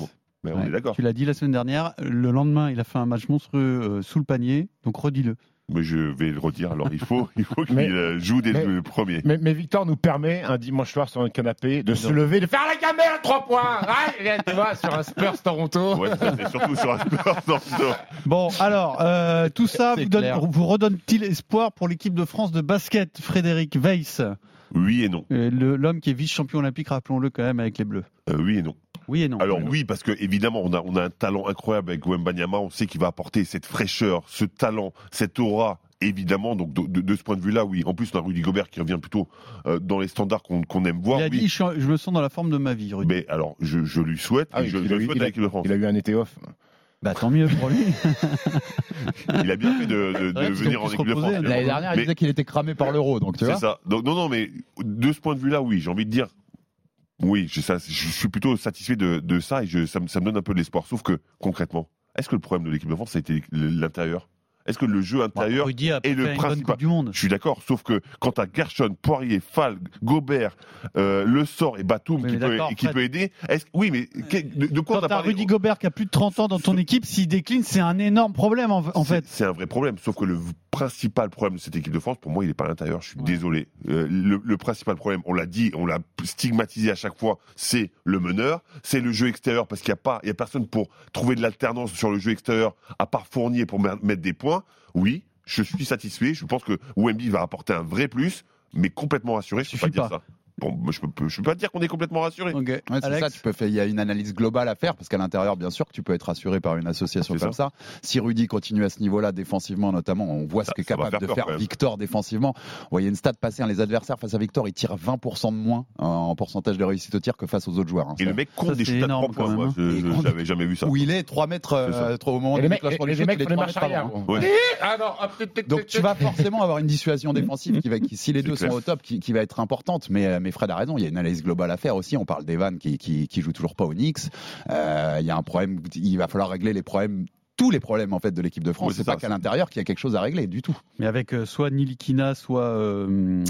Mais on Ouais. est d'accord. Tu l'as dit la semaine dernière, le lendemain, il a fait un match monstrueux euh, sous le panier, donc redis-le. Mais je vais le redire. Alors il faut, il faut qu'il Mais- euh, joue dès mais- le premier. Mais, mais Victor nous permet un dimanche soir sur un canapé de se lever, de faire la gamelle 3 points. Ah, tu vois, sur un Spurs Toronto. Ouais, c'est surtout sur un dans le- Bon, alors, euh, tout ça vous, donne- clair. vous redonne-t-il espoir pour l'équipe de France de basket, Frédéric Weiss, Oui et non. euh, le- l'homme qui est vice-champion olympique, rappelons-le quand même, avec les Bleus Euh, oui et non. Oui et non. Alors oui, parce que évidemment, on a, on a un talent incroyable avec Wembanyama. On sait qu'il va apporter cette fraîcheur, ce talent, cette aura. Évidemment, donc de, de- de ce point de vue-là, oui. En plus, on a Rudy Gobert qui revient plutôt euh, dans les standards qu'on aime voir. il a oui. dit je, je me sens dans la forme de ma vie, Rudy. Mais alors, je, je lui souhaite, Ah je, a le eu- souhaite il a- à l'équipe de France. Il a eu un été off. Bah tant mieux pour lui. [laughs] Il a bien fait de, de- de Ouais, parce venir en équipe de France. reposer, L'année dernière, il Mais- disait qu'il était cramé par l'euro, donc tu C'est ça. Donc, non, non, mais de ce point de vue-là, oui, j'ai envie de dire, oui, je, suis plutôt satisfait de, de ça et je, ça, me, donne un peu d'espoir. Sauf que, concrètement, est-ce que le problème de l'équipe de France, ça a été l'intérieur? Est-ce que le jeu intérieur fait le principal- du Monde. Je suis d'accord, sauf que quand t'as Gershon, Poirier, Fall, Gobert, euh, Le Sort et Batum Oui, qui, peut, qui aider, est-ce, oui, mais que- de, de quoi on a parlé Rudy Gobert qui a plus de 30 ans dans ton équipe, s'il décline, c'est un énorme problème en, fait. C'est un vrai problème. Sauf que le principal problème de cette équipe de France, pour moi, il n'est pas à l'intérieur. Je suis Ouais. désolé. Euh, le, le principal problème, on l'a dit, on l'a stigmatisé à chaque fois, c'est le meneur, c'est le jeu extérieur, parce qu'il n'y a pas, il y a personne pour trouver de l'alternance sur le jeu extérieur, à part Fournier pour mettre des points. Oui, je suis satisfait. Je pense que Wemby va apporter un vrai plus, mais complètement rassuré. Je peux Suffit pas dire ça. Bon, je peux, je peux pas dire qu'on est complètement rassuré. Ok. Ouais, c'est Alex ça, tu peux faire, il y a une analyse globale à faire parce qu'à l'intérieur, bien sûr, que tu peux être rassuré par une association comme ça. Si Rudy continue à ce niveau-là défensivement, notamment, on voit ce qu'est capable faire de peur, faire. Victor défensivement. Vous voyez une stat passer, hein, les adversaires face à Victor, ils tirent 20% de moins en, en pourcentage de réussite au tir que face aux autres joueurs. hein. Et Ça- le mec compte Ça, des shoots à énorme, 3 points. Moi, je- hein. je- Et j'avais jamais vu ça. Où il est 3 mètres, euh, trop- au moment Et du les mecs, déclenchement et du les shoot, mecs il est font les 3 marches mètres arrière. avant. Ouais. Non, hop, tic, tic, Donc tu vas forcément avoir une dissuasion [laughs] défensive qui va, si les deux sont au top, qui, qui va être importante. Mais, euh, mais Fred a raison, il y a une analyse globale à faire aussi. On parle d'Evan qui, qui, qui joue toujours pas au Knicks. Euh, il y a un problème, il va falloir régler les problèmes, tous les problèmes en fait de l'équipe de France. Oui, c'est pas qu'à l'intérieur qu'il y a quelque chose à régler du tout. Mais avec euh, soit Nilikina, soit euh,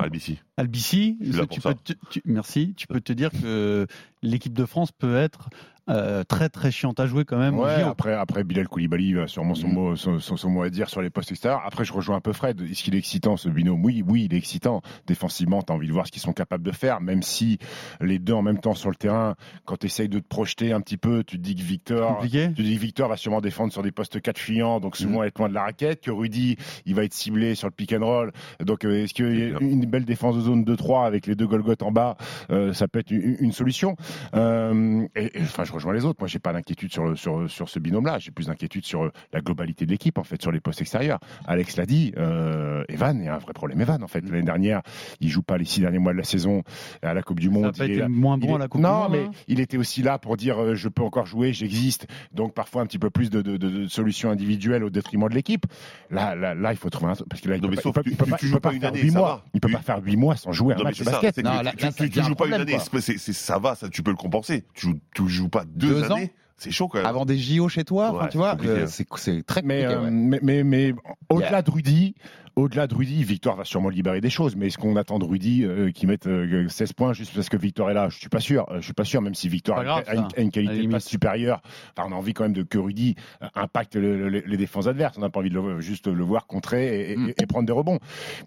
Albici. Albici, tu peux te- tu- merci. Tu peux te dire que l'équipe de France peut être euh, très très chiante à jouer quand même. Ouais, après, après Bilal Koulibaly a sûrement son, Mm. mot, son, son- son mot à dire sur les postes extérieurs. Après, je rejoins un peu Fred. Est-ce qu'il est excitant ce binôme Oui, oui, il est excitant. Défensivement, tu as envie de voir ce qu'ils sont capables de faire, même si les deux en même temps sur le terrain, quand tu essayes de te projeter un petit peu, tu te dis que Victor. Compliqué. Tu dis que Victor va sûrement défendre sur des postes 4 fuyants, donc souvent être loin de la raquette. Que Rudy, il va être ciblé sur le pick and roll. Donc, euh, est-ce qu'une belle défense de zone 2-3 avec les deux Golgoth en bas, euh, ça peut être une, une solution Euh, et, et, Enfin, je rejoins les autres. Moi, j'ai pas d'inquiétude sur, le- sur, sur ce binôme-là. J'ai plus d'inquiétude sur euh, la globalité de l'équipe, en fait, sur les postes extérieurs. Alex l'a dit, euh, Evan, il y a un vrai problème. Evan, en fait, l'année dernière, il joue pas les six derniers mois de la saison à la Coupe du Ça Monde. n'a pas Il est été moins bon est- à la Coupe non, du Monde, mais hein. il était aussi là pour dire euh, je peux encore jouer, j'existe. Donc parfois un petit peu plus de, de- de- de solutions individuelles au détriment de l'équipe. Là, là, là, il faut trouver un parce que là, il Non, peut mais pas- sauf il peut- que il peut tu- pas- tu il joues peut pas pas une faire année, huit ça mois. va. Il peut pas faire huit mois sans jouer un Non, mais match de ça, Non, tu- là- tu, là, ça tu- joues un pas une année, ça va, ça, tu peux le compenser. Tu joues, tu joues pas deux, Deux ans c'est chaud quand même. Avant des JO chez toi, Ouais, tu vois, c'est compliqué, euh, très Mais, compliqué. euh, ouais. mais, mais, mais au-delà de Rudy, au-delà de Rudy, Victor va sûrement libérer des choses. Mais est-ce qu'on attend de Rudy euh, qui mette euh, 16 points juste parce que Victor est là? Je suis pas sûr. Euh, Je suis pas sûr, même si Victor a, une, a qualité de passe supérieure. Enfin, on a envie quand même de que Rudy euh, impacte le- le- les défenses adverses. On n'a pas envie de le, juste le voir contrer et, Mm. et prendre des rebonds.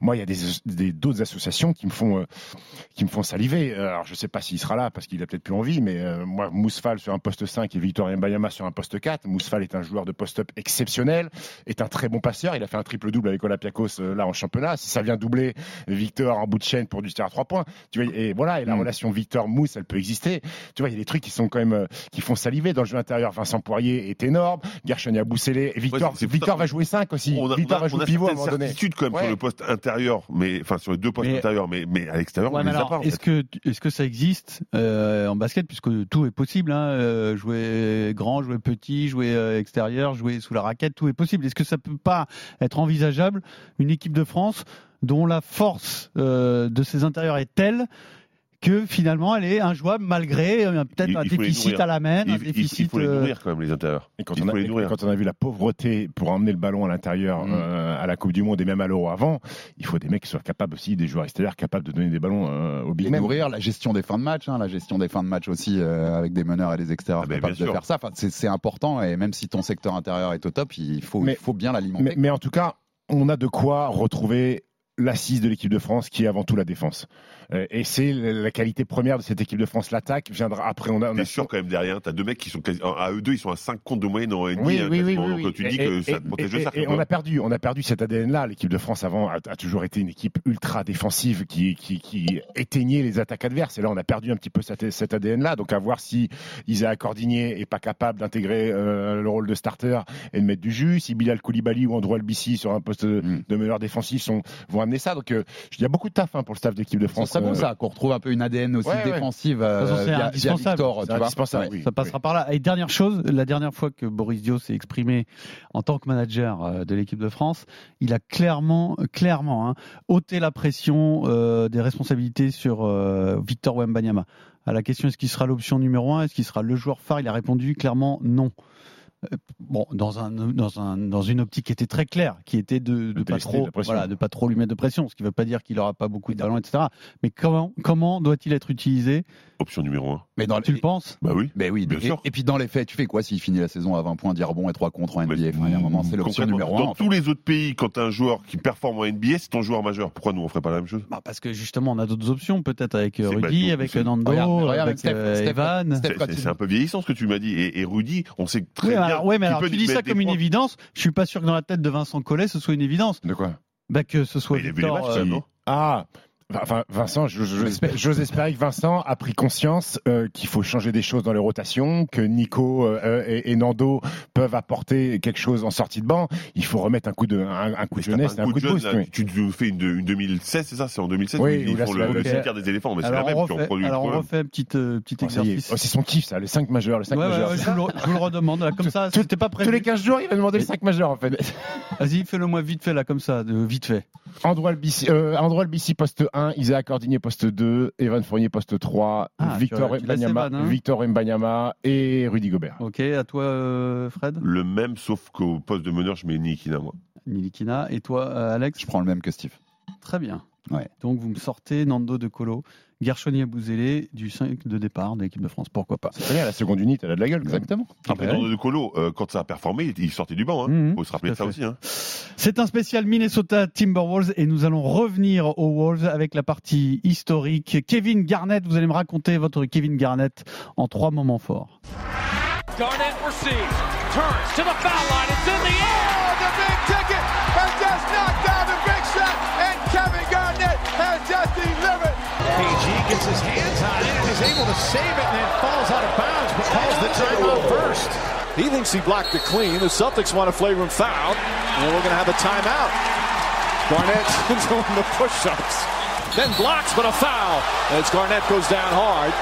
Moi, il y a des d'autres associations qui me font euh, qui me font saliver. Euh, Alors, je sais pas s'il sera là parce qu'il a peut-être plus envie, mais euh, moi, Mousfal sur un poste 5 et Victor Mbayama sur un poste 4. Mousfal est un joueur de post-up exceptionnel, est un très bon passeur. Il a fait un triple-double avec Olympiakos euh, là en championnat. Si ça vient doubler Victor en bout de chaîne pour du tir à trois points, tu vois, et voilà, et la Mm. relation Victor-Mousse, elle peut exister. Tu vois, il y a des trucs qui sont quand même euh, qui font saliver dans le jeu intérieur. Vincent Poirier est énorme, Gershon et Victor, Ouais, c'est- c'est Victor va jouer 5 aussi. on a, Victor on a- va jouer on a pivot à un moment donné. quand même Ouais. sur le poste intérieur, mais enfin sur les deux postes Mais- intérieurs, mais, mais à l'extérieur, Ouais, on mais les a alors, pas. en est-ce que, est-ce que ça existe euh, en basket, puisque tout est possible, hein, euh, jouer grand, jouer petit, jouer euh, extérieur, jouer sous la raquette, tout est possible. Est-ce que ça peut pas être envisageable une équipe de France dont la force euh, de ses intérieurs est telle que finalement elle est injouable malgré euh, peut-être un déficit à la main, il, un il- il déficit. faut les euh, nourrir quand même les intérieurs. Et quand, Il on a, faut les et nourrir. quand on a vu la pauvreté pour emmener le ballon à l'intérieur Mm. euh, à la Coupe du Monde et même à l'Euro avant, il faut des mecs qui soient capables aussi, des joueurs extérieurs capables de donner des ballons euh, au big Et men. nourrir la gestion des fins de match, hein, la gestion des fins de match aussi euh, avec des meneurs et des extérieurs Ah ben, capables de faire ça. Enfin, c'est c'est important et même si ton secteur intérieur est au top, il faut, Mais- il faut bien l'alimenter. Mais, mais en tout cas, on a de quoi retrouver l'assise de l'équipe de France qui est avant tout la défense. Euh, et c'est la qualité première de cette équipe de France. L'attaque viendra après. On a, on T'es a sûr quand même derrière, t'as deux mecs qui sont quasi, à eux deux, ils sont à 5 comptes de moyenne en. Oui, hein, oui, oui, oui, Donc oui. tu dis Et- que ça te protège et- cercle. et on a perdu, on a perdu cet ADN-là. L'équipe de France avant a, a toujours été une équipe ultra défensive qui, qui, qui éteignait les attaques adverses. Et là, on a perdu un petit peu cet, cet ADN-là. Donc à voir si Isaac Cordigné est pas capable d'intégrer euh, le rôle de starter et de mettre du jus. Si Bilal Koulibaly ou Andrew Albissi sur un poste de, Mm. de meneur défensif sont, vont amener ça. Donc euh, il y a beaucoup de taf hein, pour le staff d'équipe de France. Bon Euh, ça, qu'on retrouve un peu une ADN aussi Ouais, ouais. défensive euh, toute façon, c'est via, via indispensable. Victor, tu vois. Ouais. oui. Ça passera par là. Et dernière chose, la dernière fois que Boris Dio s'est exprimé en tant que manager euh, de l'équipe de France, il a clairement, clairement, hein, ôté la pression euh, des responsabilités sur euh, Victor Wembanyama. À la question est-ce qu'il sera l'option numéro un, est-ce qu'il sera le joueur phare, il a répondu clairement non. Euh, Bon, dans un dans un dans une optique qui était très claire, qui était de, de De pas trop voilà de pas trop lui mettre de pression, ce qui ne veut pas dire qu'il aura pas beaucoup de ballons, etc. Mais comment comment doit-il être utilisé? Option numéro 1. Mais dans Tu le penses? Bah oui. Mais oui, Bien et, sûr. et puis dans les faits, tu fais quoi s'il finit la saison à 20 points, 10 rebonds et 3 contre en NBA Enfin, a un moment, c'est l'option numéro 1. Dans tous les autres pays, quand un joueur qui performe en NBA, c'est ton joueur majeur. Pourquoi nous on ferait pas la même chose? Bah parce que justement on a d'autres options peut-être avec euh, bah, Rudy, nous, avec Nando, Regarde, regarde avec avec Steph- euh, Steph- Evan. Steph- C'est- un peu vieillissant ce que tu m'as dit. Et, et Rudy, on sait très Oui, bien. Alors, ouais, mais alors tu dis ça comme une points. évidence. Je suis pas sûr que dans la tête de Vincent Collet ce soit une évidence. De quoi? Bah que ce soit Mais il a vu les Victor. matchs, euh, non? Ah Enfin, Vincent, j'ose espérer que Vincent a pris conscience euh, qu'il faut changer des choses dans les rotations, que Nico euh, et, et Nando peuvent apporter quelque chose en sortie de banc. Il faut remettre un coup de, un, un coup de jeunesse, un coup de jeune, boost. là, oui. Tu nous fais une, une 2016, c'est ça? C'est en 2016 Oui, ils font le, le cimetière des éléphants. Mais c'est la même, on tu en refait, produis alors on refait un petit euh, Oh, est. exercice. Oh, c'est son kiff, ça, les 5 majeurs. Les 5 Ouais, ouais, majeurs. ouais, je, vous le, je vous le redemande là comme ça. C'était pas Tous prévu. les 15 jours, il va demander les 5 majeurs, en fait. Vas-y, fais-le moi vite fait là comme ça, de vite fait. Euh, Andrew Albissi, poste 1, Isaac Cordigné, poste 2, Evan Fournier, poste 3, Ah, Victor, tu- tu laisses Mbanyama, Evan, hein. Victor Mbanyama et Rudy Gobert. Ok, à toi euh, Fred, Le même, sauf qu'au poste de meneur, je mets Nikina, moi. Nilikina, et toi euh, Alex? Je prends le même que Steve. Très bien. Ouais. Donc vous me sortez Nando de Colo, Gershoni Abouzélé du 5 de départ de l'équipe de France. Pourquoi pas C'est très bien, la seconde unité, elle a de la gueule. Exactement. Après, dans de Colo, euh, quand ça a performé, il sortait du banc. Hein. Mhm, Faut se rappeler de à ça fait. aussi. Hein. C'est un spécial Minnesota Timberwolves et nous allons revenir aux Wolves avec la partie historique. Kevin Garnett, vous allez me raconter votre Kevin Garnett en trois moments forts. Garnett receives, turns to the foul line. It's in the air. To save it and then falls out of bounds, but calls the timeout first. He thinks he blocked it clean. The Celtics want a flagrant foul, and we're going to have a timeout. Garnett [laughs] doing the push-ups, then blocks, but a foul. As Garnett goes down hard.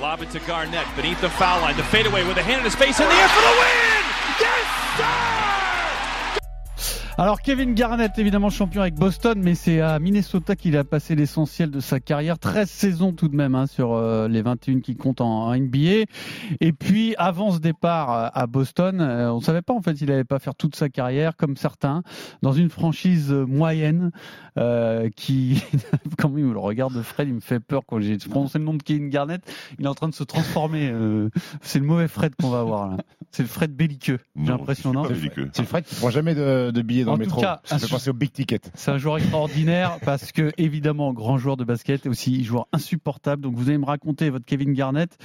Lob it to Garnett beneath the foul line. The fadeaway with a hand in his face in the air for the win! Yes, sir! Alors Kevin Garnett, évidemment champion avec Boston, mais c'est à Minnesota qu'il a passé l'essentiel de sa carrière. 13 saisons tout de même hein, sur euh, les 21 qui comptent en, NBA. Et puis avant ce départ euh, à Boston, euh, on savait pas en fait il allait pas faire toute sa carrière comme certains dans une franchise euh, moyenne euh, qui, [laughs] quand même le regard de Fred, il me fait peur quand j'ai prononcé le nom de Kevin Garnett. Il est en train de se transformer. euh, c'est le mauvais Fred qu'on va avoir là. C'est le Fred belliqueux. J'ai Non, l'impression, c'est non. C'est le Fred qui prend jamais de, de billets dans En le tout métro. cas, ça fait penser au big ticket. C'est un joueur extraordinaire [laughs] parce que, évidemment, grand joueur de basket et aussi joueur insupportable. Donc, vous allez me raconter votre Kevin Garnett.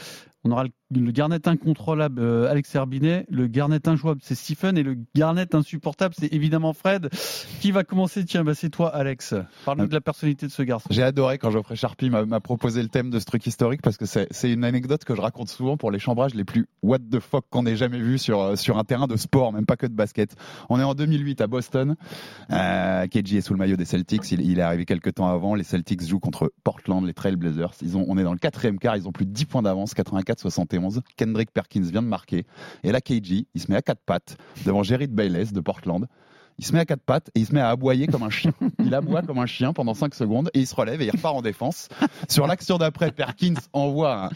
On aura le, le Garnett incontrôlable, euh, Alex Herbinet. Le Garnett injouable, c'est Stephen. Et le Garnett insupportable, c'est évidemment Fred. Qui va commencer? Tiens, bah, c'est toi, Alex. Parle-nous de la personnalité de ce garçon. J'ai adoré quand Geoffrey Sharpie m'a proposé le thème de ce truc historique parce que c'est une anecdote que je raconte souvent pour les chambrages les plus what the fuck qu'on ait jamais vu sur, euh, sur un terrain de sport, même pas que de basket. On est en 2008 à Boston. Euh, KG est sous le maillot des Celtics. Il, est arrivé quelques temps avant. Les Celtics jouent contre Portland, les Trailblazers. Ils ont, on est dans le quatrième quart. Ils ont plus de 10 points d'avance, 84-71. Kendrick Perkins vient de marquer. Et là, KG, il se met à quatre pattes devant Jerry Bayless de Portland. Il se met à quatre pattes et il se met à aboyer comme un chien. [laughs] Il aboie comme un chien pendant 5 secondes et il se relève et il repart en défense. Sur l'action d'après, Perkins envoie un-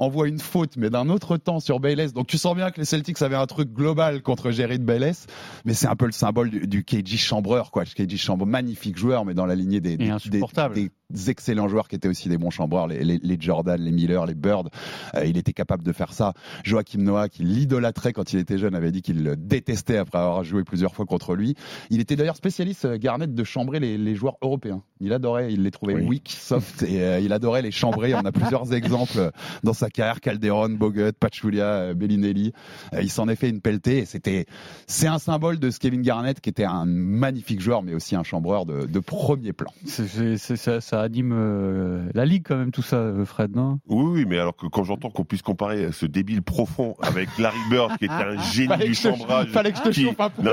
envoie une faute, mais d'un autre temps sur Bayless. Donc tu sens bien que les Celtics avaient un truc global contre Jerry Bayless, mais c'est un peu le symbole du, du KG chambreur, quoi. KG chambreur, magnifique joueur, mais dans la lignée des, des, insupportable. des- des excellents joueurs qui étaient aussi des bons chambreurs, les, les- les Jordan, les Miller, les Bird. Euh, il était capable de faire ça. Joachim Noah, qui l'idolâtrait quand il était jeune, avait dit qu'il le détestait après avoir joué plusieurs fois contre lui. Il était d'ailleurs spécialiste, euh, Garnett, de chambrer les, les joueurs européens. Il adorait, il les trouvait Oui. weak, soft, et euh, il adorait les chambrer. On a plusieurs [laughs] exemples euh, dans sa carrière. Calderon, Bogut, Pachulia, euh, Bellinelli. Euh, il s'en est fait une pelletée. et C'était, c'est un symbole de ce Kevin Garnett qui était un magnifique joueur, mais aussi un chambreur de, de premier plan. C'est- c'est- c'est- ça, ça anime euh, la ligue quand même, tout ça, Fred, non? Oui, oui, mais alors que quand j'entends qu'on puisse comparer ce débile profond avec Larry Bird, qui était un [laughs] génie du chambrage. fallait que je te qui-. Non,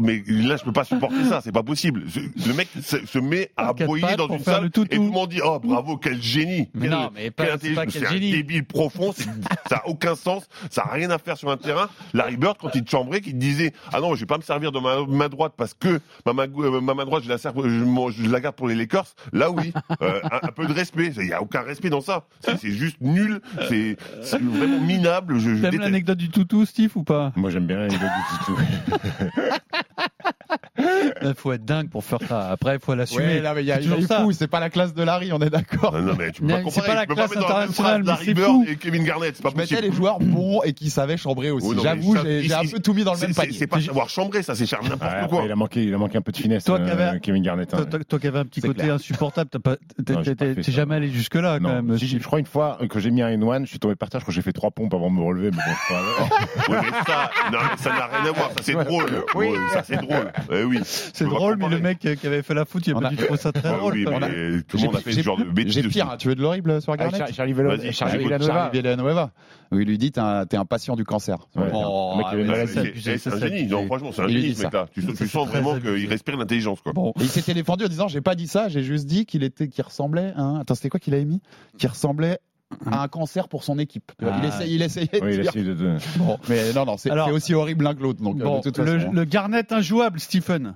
mais, là, je peux pas supporter ça, c'est pas possible. Le mec se, se met à pattes dans une salle le et tout le monde dit, oh, bravo, quel génie. Mais Quel- non, mais pas- quel pas quel C'est un génie. Profond, ça a aucun sens, ça a rien à faire sur un terrain. Larry Bird, quand il te chambrait, qui te disait, ah non, je vais pas me servir de ma main droite parce que ma main, gau- euh, ma main droite, je la, sers, je, m'en- je la garde pour les Lakers. Là, oui, Euh, un, un peu de respect. Il y a aucun respect dans ça. C'est juste nul. C'est vraiment minable. T'aimes l'anecdote du toutou, Steve, ou pas? Moi, j'aime bien l'anecdote du toutou. [laughs] [laughs] Il faut être dingue pour faire ça. Après, il faut l'assumer. Ouais, là, mais il y a, il fou, c'est pas la classe de Larry, on est d'accord. Non, non, mais tu peux Non, pas c'est pas la tu peux classe internationale, mais Larry c'est Bird fou. et Kevin Garnett. C'est pas mettais possible. les joueurs bons et qui savaient chambrer aussi. Oui, J'avoue, j'ai un peu tout mis dans le même panier. C'est pas savoir chambrer, ça, c'est Ouais, n'importe quoi. il, a manqué, il a manqué un peu de finesse, Toi qui euh, avais- Kevin Garnett. hein. Toi, qui avais un petit côté insupportable, t'as pas- t'es- jamais allé jusque-là quand Non, même. si, je crois une fois que j'ai mis un N1, je suis tombé par terre, je crois que j'ai fait trois pompes avant de me relever. Mais bon, c'est pas [laughs] grave. Ouais, mais ça, non, mais ça n'a rien à voir. Ça, c'est drôle. Oui. Ça, c'est drôle. Eh oui. C'est drôle, mais le mec euh, qui avait fait la faute, il a pas a- dû trouver ça très Ah drôle. tout le monde a fait ce genre de bêtises. J'ai aussi. pire, tu veux de l'horrible sur Ah, Garnett Char- Charlie Villanueva. Charlie Villanueva, où il lui dit t'es un, patient du cancer. Oh, c'est- un génie. franchement, c'est un génie, dit ce mec-là. Tu, sens vraiment qu'il respire l'intelligence, il s'était défendu en disant j'ai pas dit ça, j'ai juste dit qu'il était, qu'il ressemblait. Hein, attends, c'était quoi qu'il avait mis Qu'il ressemblait à un cancer pour son équipe. Ah. il, essayait, il essayait de Oui, a dire. de- de- [laughs] Bon, mais non, non, c'est aussi horrible l'un que l'autre. Donc, euh, bon, de toute le, façon. le Garnett injouable, Stephen.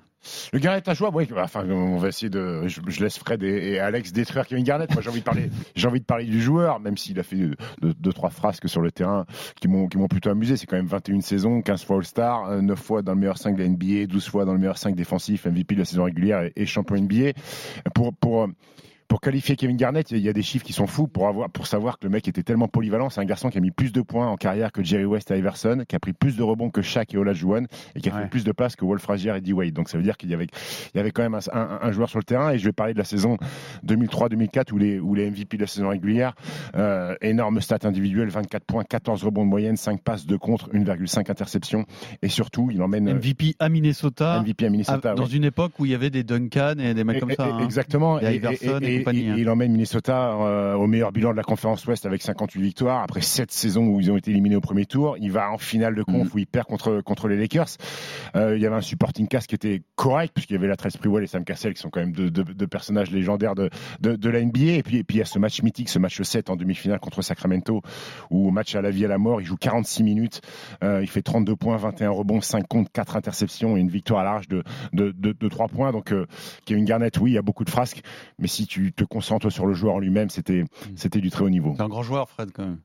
Le Garnett a joué, oui. Enfin, on va essayer de. Je, je laisse Fred et, et Alex détruire Kevin Garnett. Moi, j'ai envie de parler. [laughs] J'ai envie de parler du joueur, même s'il a fait deux, deux, trois frasques sur le terrain qui m'ont qui m'ont plutôt amusé. C'est quand même 21 saisons, 15 fois All-Star, euh, 9 fois dans le meilleur 5 de la NBA, 12 fois dans le meilleur 5 défensif, MVP de la saison régulière et, et champion NBA. Pour pour pour qualifier Kevin Garnett, il y a des chiffres qui sont fous pour avoir, pour savoir que le mec était tellement polyvalent. C'est un garçon qui a mis plus de points en carrière que Jerry West et Iverson, qui a pris plus de rebonds que Shaq et Olajuwon, et qui a Ouais. fait plus de passes que Wolf Frazier et D Wade. Donc ça veut dire qu'il y avait, il y avait quand même un, un- un joueur sur le terrain. Et je vais parler de la saison 2003-2004 où les, où les MVP de la saison régulière, euh, énorme stat individuelle, 24 points, 14 rebonds de moyenne, 5 passes de contre, 1,5 interceptions. Et surtout, il emmène euh, MVP à Minnesota. MVP à Minnesota. à- dans ouais. une époque où il y avait des Duncan et des mecs comme Et- ça. et- hein. Exactement. Et Iverson et compagnie. hein. il emmène Minnesota euh, au meilleur bilan de la conférence Ouest avec 58 victoires. Après 7 saisons où ils ont été éliminés au premier tour, il va en finale de conf Mhm. où il perd contre, contre les Lakers. Euh, il y avait un supporting cast qui était correct, puisqu'il y avait la Trace Sprewell et Sam Cassell qui sont quand même deux, deux- deux personnages légendaires de, de, de la NBA. Et puis, et puis il y a ce match mythique, ce match 7 en demi-finale contre Sacramento, où match à la vie à la mort, il joue 46 minutes, euh, il fait 32 points, 21 rebonds, 5 comptes, 4 interceptions et une victoire à l'arrache de, de, de, de 3 points. Donc Kevin Garnett, oui, il y a beaucoup de frasques, mais si tu te concentres sur le joueur en lui-même, c'était c'était du très haut niveau. C'est un grand joueur, Fred, quand même.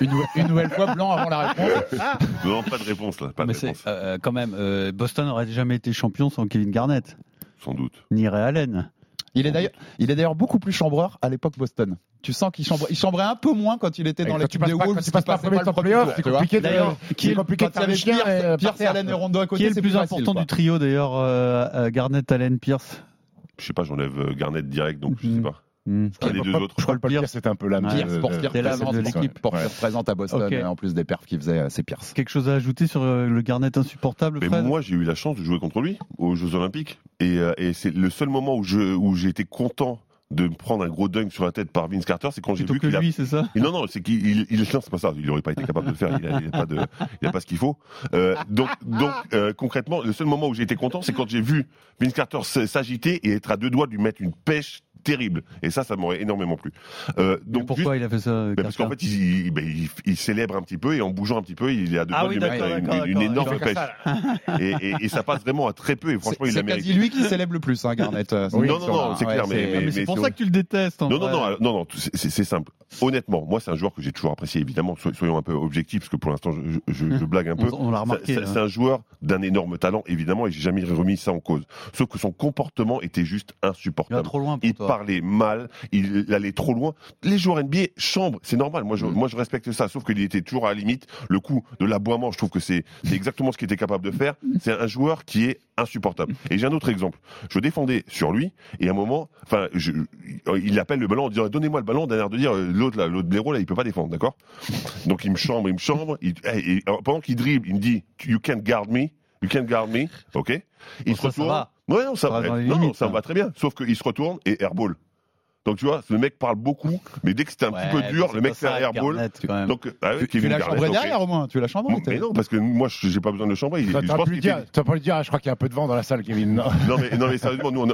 Une, nou- une nouvelle fois, blanc avant la réponse. Non, pas de réponse là, pas de Mais c'est réponse, euh, quand même, euh, Boston n'aurait jamais été champion sans Kevin Garnett, sans doute. ni Ray Allen. Il est d'ailleurs, il est d'ailleurs beaucoup plus chambreur à l'époque Boston. Tu sens qu'il chambrait, il chambrait un peu moins quand il était dans l'équipe tu passes des pas, Wolves. quand tu passes pas premier c'est compliqué de, D'ailleurs, qui est compliqué de faire. Pierce. Allen et Rondo à côté, Qui est le plus important du trio d'ailleurs euh, euh, Garnett, Allen, Pierce? Je sais pas, j'enlève euh, Garnett direct, donc je sais Mhm. pas. Hmm. Ah, les deux autres. Je crois que Paul Pierce. C'était un peu l'âme de- Pierce, pour ce de- l'équipe, Ouais. représente à Boston, Ok. euh, en plus des perfs qu'il faisait, euh, c'est Pierce. Quelque chose à ajouter sur euh, le Garnett insupportable, Mais Fred? moi, j'ai eu la chance de jouer contre lui aux Jeux Olympiques. Et, euh, et c'est le seul moment où je- où j'ai été content de me prendre un gros dunk sur la tête par Vince Carter, c'est quand j'ai vu qu'il a lui, c'est ça non, non, c'est qu'il il, non, c'est pas ça. Il aurait pas été capable de le faire. Il a, il a pas de, il a pas ce qu'il faut. Euh, donc, donc euh, concrètement, le seul moment où j'ai été content, c'est quand j'ai vu Vince Carter s'agiter et être à deux doigts de lui mettre une pêche terrible. Et ça, ça m'aurait énormément plu. Euh, Donc pourquoi il a fait ça ben, parce qu'en fait, il, il- il- il célèbre un petit peu et en bougeant un petit peu, il est à deux Ah doigts oui, de lui mettre d'accord, une, énorme pêche. [laughs] Et, et- et ça passe vraiment à très peu. Et C'est franchement, il c'est l'a mérité. quasi lui qui célèbre le plus, hein, Garnett. euh, Oui, c'est non, non, non, c'est clair, mais- c'est- Ah, mais c'est pour ça que tu le détestes. en Non, non, non, non, non, c'est c'est- c'est simple. Honnêtement, moi, c'est un joueur que j'ai toujours apprécié, évidemment, so- soyons un peu objectifs, parce que pour l'instant, je, je- je blague un [laughs] peu. On, l'a remarqué. C'est- hein. C'est un joueur d'un énorme talent, évidemment, et j'ai jamais remis ça en cause. Sauf que son comportement était juste Il va insupportable. trop loin pour toi. Parlait mal, il allait trop loin. Les joueurs NBA chambrent, c'est normal. Moi, je, Mm. moi, je respecte ça. Sauf qu'il était toujours à la limite. Le coup de l'aboiement, je trouve que c'est exactement ce qu'il était capable de faire. C'est un joueur qui est insupportable. Et j'ai un autre exemple. Je défendais sur lui, et à un moment, enfin, il appelle le ballon en disant donnez-moi le ballon, d'un air de dire euh, l'autre là, l'autre blaireau là, il peut pas défendre, d'accord? Donc il me chambre, il me chambre. il- et- et pendant qu'il dribble, il me dit you can't guard me, you can't guard me, ok Il Bon, se ça, ça retourne. va. Ouais, non, ça, Ça les non, ça me va très bien. Sauf qu'il se retourne et airball. Donc tu vois, le mec parle beaucoup, mais dès que c'était un Ouais, petit peu dur, le mec pas fait un airball. Donc, ah ouais, Tu, tu Kevin l'as chambré derrière au moins, tu l'as chambré. Mais non, parce que moi, je- j'ai pas besoin de le chambrer. T'aurais pense pu le dire, pas dire, je crois qu'il y a un peu de vent dans la salle, Kevin. Non. non mais, non mais sérieusement, nous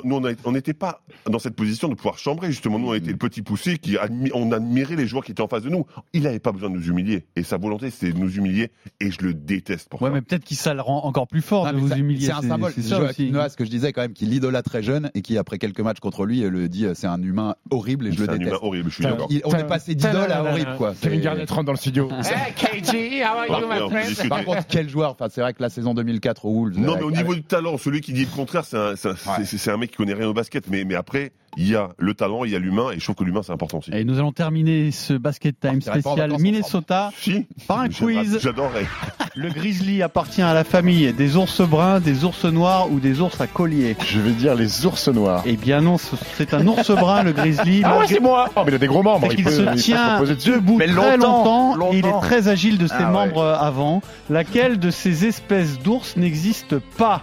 on n'était pas dans cette position de pouvoir chambrer justement. Nous on était le petit poussé qui admi- on admirait les joueurs qui étaient en face de nous. Il n'avait pas besoin de nous humilier et sa volonté c'était de nous humilier et je le déteste pour Ouais, ça. mais peut-être qu'il ça le rend encore plus fort Non, de vous ça- humilier. C'est un symbole. C'est ce que je disais quand même, qu'il idolâtre très jeune et qui, après quelques matchs contre lui, le dit euh, c'est un humain horrible et je le C'est un déteste. humain horrible, je suis d'accord. Il- on est passé d'idole à horrible, quoi. Kevin C'est- Garnett rentre dans le studio. [laughs] Par contre, Par contre, quel joueur? Enfin, c'est vrai que la saison 2004 aux Wolves. Non, mais au niveau du talent, celui qui dit le contraire, c'est un, c'est un- Ouais. c'est- c'est un mec qui connaît rien au basket. Mais, mais après, il y a le talent, il y a l'humain, et je trouve que l'humain, c'est important aussi. Et nous allons terminer ce Basket Time pas en spécial vacances Minnesota Si, par un [laughs] j'aimerais- quiz. J'adorerais. [laughs] Le grizzly appartient à la famille des ours bruns, des ours noirs ou des ours à collier? Je vais dire les ours noirs. Eh bien non, ce- c'est un ours brun, le grizzly. Ah ouais, c'est moi Oh, mais il a des gros membres. C'est qu'il peut- se il peut tient poser dessus. debout Mais très longtemps, longtemps, et il est très agile de ses Ah ouais. membres euh, avant. Laquelle de ces espèces d'ours n'existe pas?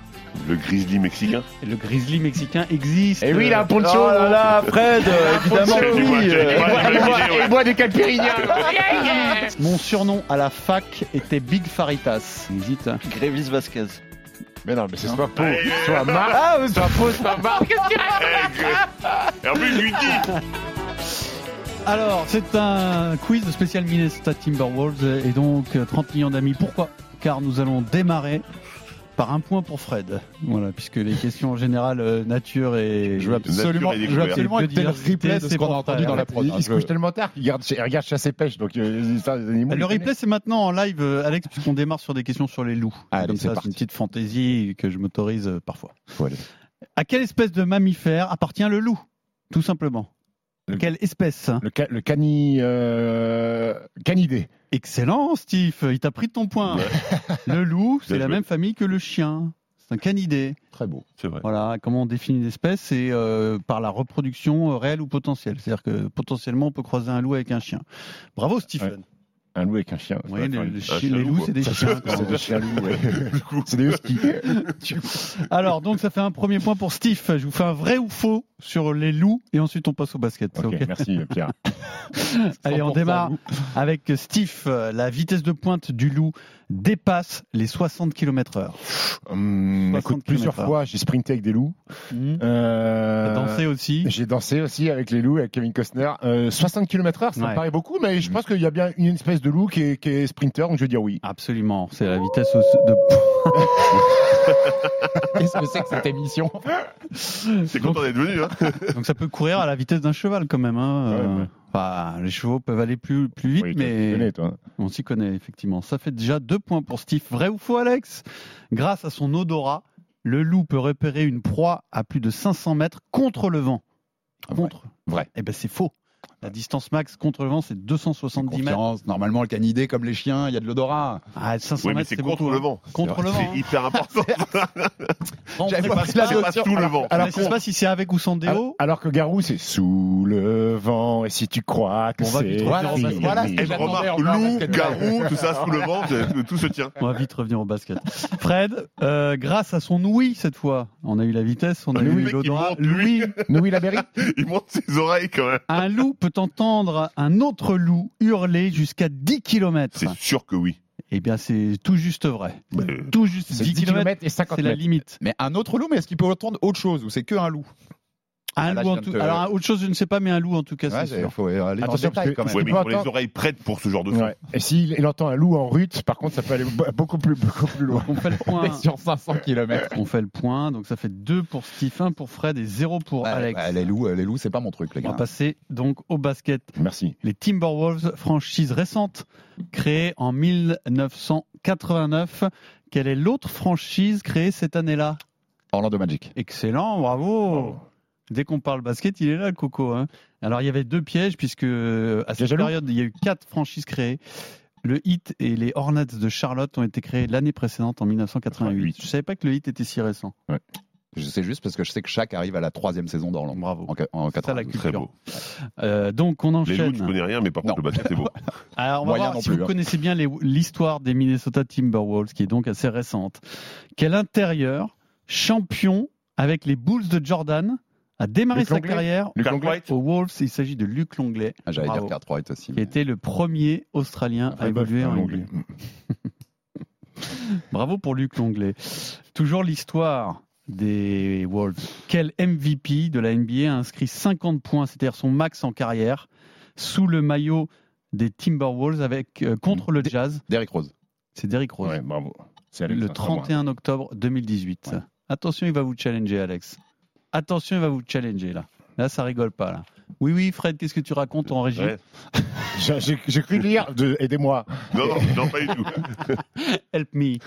Le grizzly mexicain. Le grizzly mexicain existe. Et oui, il a un poncho. Oh là là, Fred, euh, évidemment euh, ouais. Il boit des caipirinhas. [laughs] Mon surnom à la fac était Big Faritas. Hésite. Grévis Vasquez. Mais non, mais c'est soit Pau, soit Marc, Ah, mais soit Pau, soit Marc. Et en plus, je lui dis. Alors, c'est un quiz spécial Minnesota Timberwolves et donc euh, 30 millions d'amis. Pourquoi? Car nous allons démarrer par un point pour Fred. Voilà, puisque les questions en général euh, nature et Je veux absolument, je veux absolument le replay de ce C'est qu'on a entendu dans la prod. Il, il se couche tellement tard qu'il il regarde chasse et pêche. Donc, euh, ça, les animaux. Le replay, c'est maintenant en live, euh, Alex, puisqu'on démarre sur des questions sur les loups. Allez, Comme c'est ça, parti. c'est une petite fantaisie que je m'autorise euh, parfois. Aller. À quelle espèce de mammifère appartient le loup Tout simplement? Le- Quelle espèce? Le, ca- le cani, euh, canidé. Excellent, Steve. Il t'a pris de ton point. [laughs] Le loup, c'est la même famille que le chien. C'est un canidé. Très beau. C'est vrai. Voilà, comment on définit une espèce C'est euh, par la reproduction euh, réelle ou potentielle. C'est-à-dire que potentiellement, on peut croiser un loup avec un chien. Bravo, Stephen. Un loup avec un chien. Ouais, les, chi- loups, c'est des chiens. C'est des chiens loups, ouais. [laughs] C'est des huskies. [laughs] Alors, donc, ça fait un premier point pour Steve. Je vous fais un vrai ou faux sur les loups et ensuite on passe au basket. Ok, merci [laughs] Pierre. Allez, on 100% démarre avec Steve. La vitesse de pointe du loup dépasse les 60 km heure. Hum, 60 écoute, plusieurs fois, j'ai sprinté avec des loups. Mmh. Euh, dansé aussi. J'ai dansé aussi avec les loups, avec Kevin Costner. Euh, 60 km heure, ça Ouais. me paraît beaucoup, mais je pense qu'il y a bien une espèce de loup qui est, qui est sprinter, donc je vais dire oui. Absolument, c'est la vitesse de. [laughs] Qu'est-ce que c'est que cette émission T'es content d'être venu, hein? [laughs] Donc ça peut courir à la vitesse d'un cheval quand même. Hein. Ouais, Euh, ouais. enfin, les chevaux peuvent aller plus, plus vite, Oui, toi, tu mais connais, toi. on s'y connaît effectivement. Ça fait déjà deux points pour Steve. Vrai ou faux, Alex? Grâce à son odorat, le loup peut repérer une proie à plus de 500 mètres contre le vent. Ah, Contre Vrai. Eh ben c'est faux. La distance max contre le vent, c'est 270 mètres. Normalement, le canidé, comme les chiens, il y a de l'odorat. Ah, 500 Oui, mais mètres, c'est contre beaucoup, le hein. vent. Contre le vent. C'est hein. hyper [laughs] important. On sait pas sous le vent. alors, je sais qu'on- pas si c'est avec ou sans déo. Alors, alors que Garou, c'est sous le vent, et si tu crois que On va vite c'est. revenir au fini. basket. Voilà, Et je j'attendais remarque encore un loup, garou, tout ça sous le vent, tout- se tient. On va vite revenir au basket. Fred, euh, grâce à son ouïe cette fois, on a eu la vitesse, on a eu l'odorat. Louis, Berry [laughs] Il monte ses oreilles quand même. un loup peut entendre un autre loup hurler jusqu'à 10 km. C'est sûr que oui. Eh bien, c'est tout juste vrai. Tout juste C'est 10, 10 km, km et 50 c'est la limite. Mais un autre loup, mais est-ce qu'il peut entendre autre chose ou c'est que un loup? Un Ah, là, loup, en tout... te- Alors, autre chose, je ne sais pas, mais un loup en tout cas, Ouais, c'est Il sûr. faut aller dans le Attention, détail parce quand que- même. Ouais, mais il faut les oreilles prêtes pour ce genre de son. Ouais. Et s'il il entend un loup en rut, par contre, ça peut aller beaucoup plus, beaucoup plus loin. On fait le point. [laughs] sur 500 km. On fait le point. Donc, ça fait 2 pour Steve, 1 pour Fred et 0 pour Alex. les loups, euh, les loups, c'est pas mon truc, les On va gars. passer donc au basket. Merci. Les Timberwolves, franchise récente, créée en 1989. Quelle est l'autre franchise créée cette année-là? Orlando Magic. Excellent, bravo. Dès qu'on parle basket, il est là, le coco. hein. Alors, il y avait deux pièges, puisque euh, à cette période, il y a eu quatre franchises créées. Le Heat et les Hornets de Charlotte ont été créés l'année précédente, en 1988. Je ne savais pas que le Heat était si récent. Je sais juste parce que je sais que chaque arrive à la troisième saison d'Orlando. Bravo. En, en ça, la 92. Très beau. Euh, donc, on Les enchaîne. loups, tu connais rien, mais par contre, Non. le basket, c'est beau. [laughs] Alors, on va Moyen voir si plus, vous hein. connaissez bien les- l'histoire des Minnesota Timberwolves, qui est donc assez récente. Quel intérieur, champion avec les Bulls de Jordan, a démarré sa carrière aux Wolves Il s'agit de Luc Longley, Ah, J'allais Bravo. dire Cartwright aussi. qui mais- était le premier Australien à Enfin, bof, évoluer en Longley. [laughs] Bravo pour Luc Longley. Toujours l'histoire des Wolves. Quel MVP de la NBA a inscrit 50 points, c'est-à-dire son max en carrière, sous le maillot des Timberwolves avec, euh, contre le Jazz Derrick Rose. C'est Derrick Rose. Ouais, bravo. Le hein, c'est pas moi. 31 octobre 2018. Ouais. Attention, il va vous challenger, Alex. Attention, il va vous challenger, là. Là, ça rigole pas, là. Oui, oui, Fred, qu'est-ce que tu racontes en régie Ouais. [laughs] J'ai- cru lire, de- aidez-moi. Non, non, non, pas du tout. [laughs] Help me.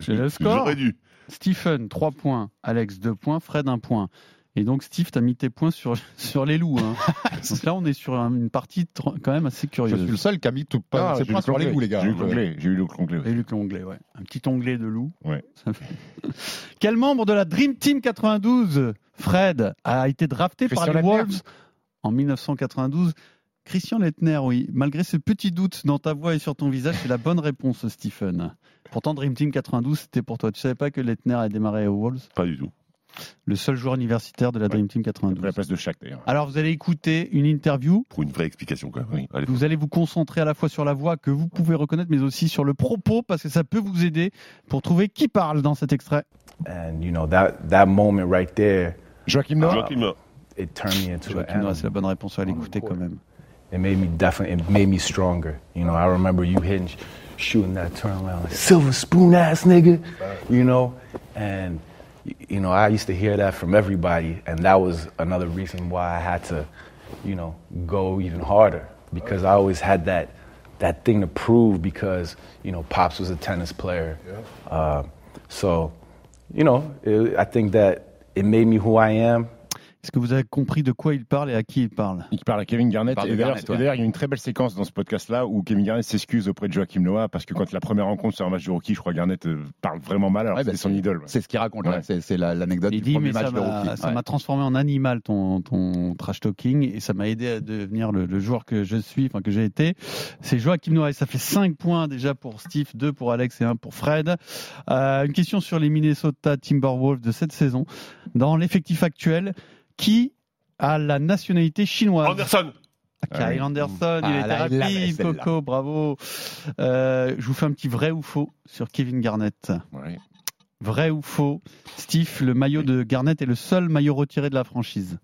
J'ai le score. J'aurais dû. Stephen, 3 points. Alex, 2 points. Fred, 1 point. Et donc, Steve, tu as mis tes points sur, [laughs] sur les loups. hein. [laughs] donc là, on est sur un- une partie quand même assez Je suis curieuse. le seul qui a mis tout Ah, pas ses j'ai eu points sur les loups, les gars. J'ai eu Luc Longley. J'ai eu Luc Longley aussi. Et Luc Onglet, ouais. Un petit onglet de loup. Ouais. [laughs] Quel membre de la Dream Team 92, Fred, a été drafté par les. Wolves en 1992 Christian Lettner, oui. Malgré ce petit doute dans ta voix et sur ton visage, c'est la bonne réponse, Stephen. Pourtant, Dream Team 92, c'était pour toi. Tu savais pas que Lettner a démarré aux Wolves? Pas du tout. Le seul joueur universitaire de la Dream Team À la 92. place de chaque d'ailleurs. Alors, vous allez écouter une interview. Pour une vraie explication, quand même. Oui. Allez, Vous allez vous concentrer à la fois sur la voix que vous pouvez reconnaître, mais aussi sur le propos, parce que ça peut vous aider pour trouver qui parle dans cet extrait. And you know that that moment right there, Joachim Noah Joachim Noah. it turned me into Joachim Noah, c'est la bonne réponse à l'écouter quand même. It made me definitely. It made me stronger. You know, I remember you hitting, shooting that turnaround, like silver spoon ass nigga. You know, and you know I used to hear that from everybody, and that was another reason why I had to, you know, go even harder because I always had that that thing to prove because you know pops was a tennis player. Uh, so, you know, it, I think that it made me who I am. Est-ce que vous avez compris de quoi il parle et à qui il parle? Il parle à Kevin Garnett. Et d'ailleurs, ouais. il y a une très belle séquence dans ce podcast-là où Kevin Garnett s'excuse auprès de Joachim Noah parce que quand la première rencontre sur un match de rookie, je crois que Garnett euh, parle vraiment mal alors Ouais, bah, c'est son idole. ouais. C'est ce qu'il raconte, c'est c'est la- l'anecdote Il du dit, premier mais ça match de m'a rookie. ça Ouais. m'a transformé en animal ton, ton trash talking et ça m'a aidé à devenir le, le joueur que je suis, enfin que j'ai été. C'est Joachim Noah et ça fait 5 points déjà pour Steve, 2 pour Alex et 1 pour Fred. Euh, une question sur les Minnesota Timberwolves de cette saison. Dans l'effectif actuel, qui a la nationalité chinoise Anderson Kyle Anderson, il Ah, était là, il rapide. Coco, bravo. Euh, je vous fais un petit vrai ou faux sur Kevin Garnett. Ouais. Vrai ou faux Steve, le maillot de Garnett est le seul maillot retiré de la franchise.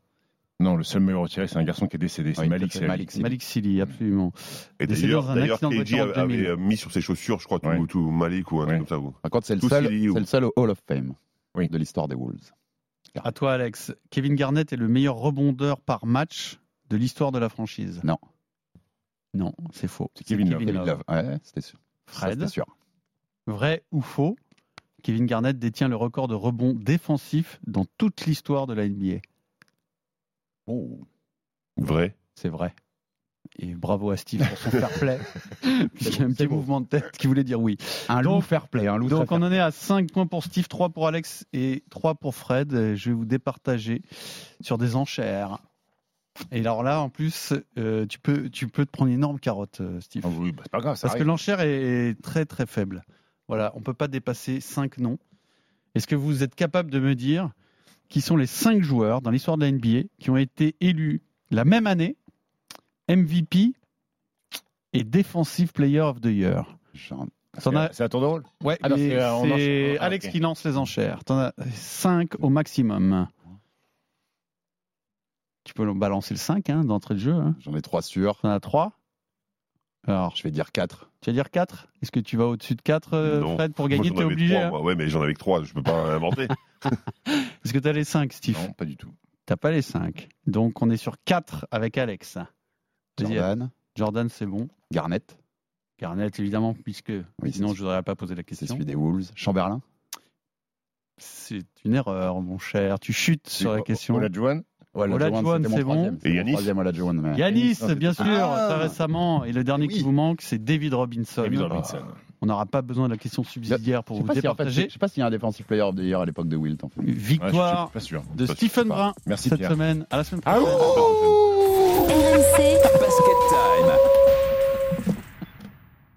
Non, le seul meilleur retiré, c'est un garçon qui est décédé. C'est Oui, Malik Sealy. Malik. Malik Silly, absolument. Et d'ailleurs, en avait 2000. euh, mis sur ses chaussures, je crois, tout, Ouais. tout Malik ou un Ouais. truc comme ça. vous. Par contre, c'est le, seul- ou- c'est le seul au Hall of Fame Oui. de l'histoire des Wolves. À toi, Alex. Kevin Garnett est le meilleur rebondeur par match de l'histoire de la franchise. Non. Non, c'est faux. C'est Kevin. Kevin Love. Ouais, c'était sûr. Fred, c'était sûr. vrai ou faux Kevin Garnett détient le record de rebond défensif dans toute l'histoire de la NBA. Oh. Vrai. C'est vrai. Et bravo à Steve pour son fair play. [laughs] Puisqu'il y a un petit mouvement de tête qui voulait dire oui. Un Donc- loup fair play. Un loup Donc on en est à 5 points pour Steve, 3 pour Alex et 3 pour Fred. Je vais vous départager sur des enchères. Et alors là, en plus, euh, tu, peux, tu peux te prendre une énorme carotte, euh, Steve. Ah oui, bah, c'est pas grave, ça Parce que l'enchère est très très faible. Voilà, on ne peut pas dépasser 5 noms. Est-ce que vous êtes capable de me dire qui sont les 5 joueurs dans l'histoire de la NBA qui ont été élus la même année MVP et Defensive Player of the Year as- C'est à tour de rôle Ouais, Ah c'est, euh. Ah, Alex ok. qui lance les enchères. T'en as 5 au maximum. Tu peux balancer le 5 hein, d'entrée de jeu. Hein. J'en ai trois sûrs. T'en as 3. Alors, Je vais dire quatre. tu vas dire 4 Est-ce que tu vas au-dessus de 4, Non. Fred, pour gagner j'en T'es avais obligé. trois, hein moi. Ouais, mais j'en avais que trois, je peux pas inventer. [laughs] [laughs] Est-ce que tu as les 5, Steve? Non, pas du tout. T'as pas les 5. Donc, on est sur 4 avec Alex. Jordan, Jordan, c'est bon. Garnett, Garnett, évidemment, puisque Oui, sinon c'est- je n'aurais pas posé la c'est question. celui des Wolves. Chamberlain, C'est une erreur, mon cher. Tu chutes sur la question. Olajuwon Olajuwon, c'est bon. troisième. Et C'est Yanis Yanis, bien sûr, Ah très récemment. Et le dernier qui vous manque, c'est David Robinson. David Robinson. On n'aura pas besoin de la question subsidiaire pour vous pas si, en fait, départager. je sais pas s'il y a un defensive player year à l'époque de Wilt. En fait. Ouais, je Victoire de Stephen. Brun Merci cette Pierre. semaine. À la semaine Ah prochaine. RMC Basket time.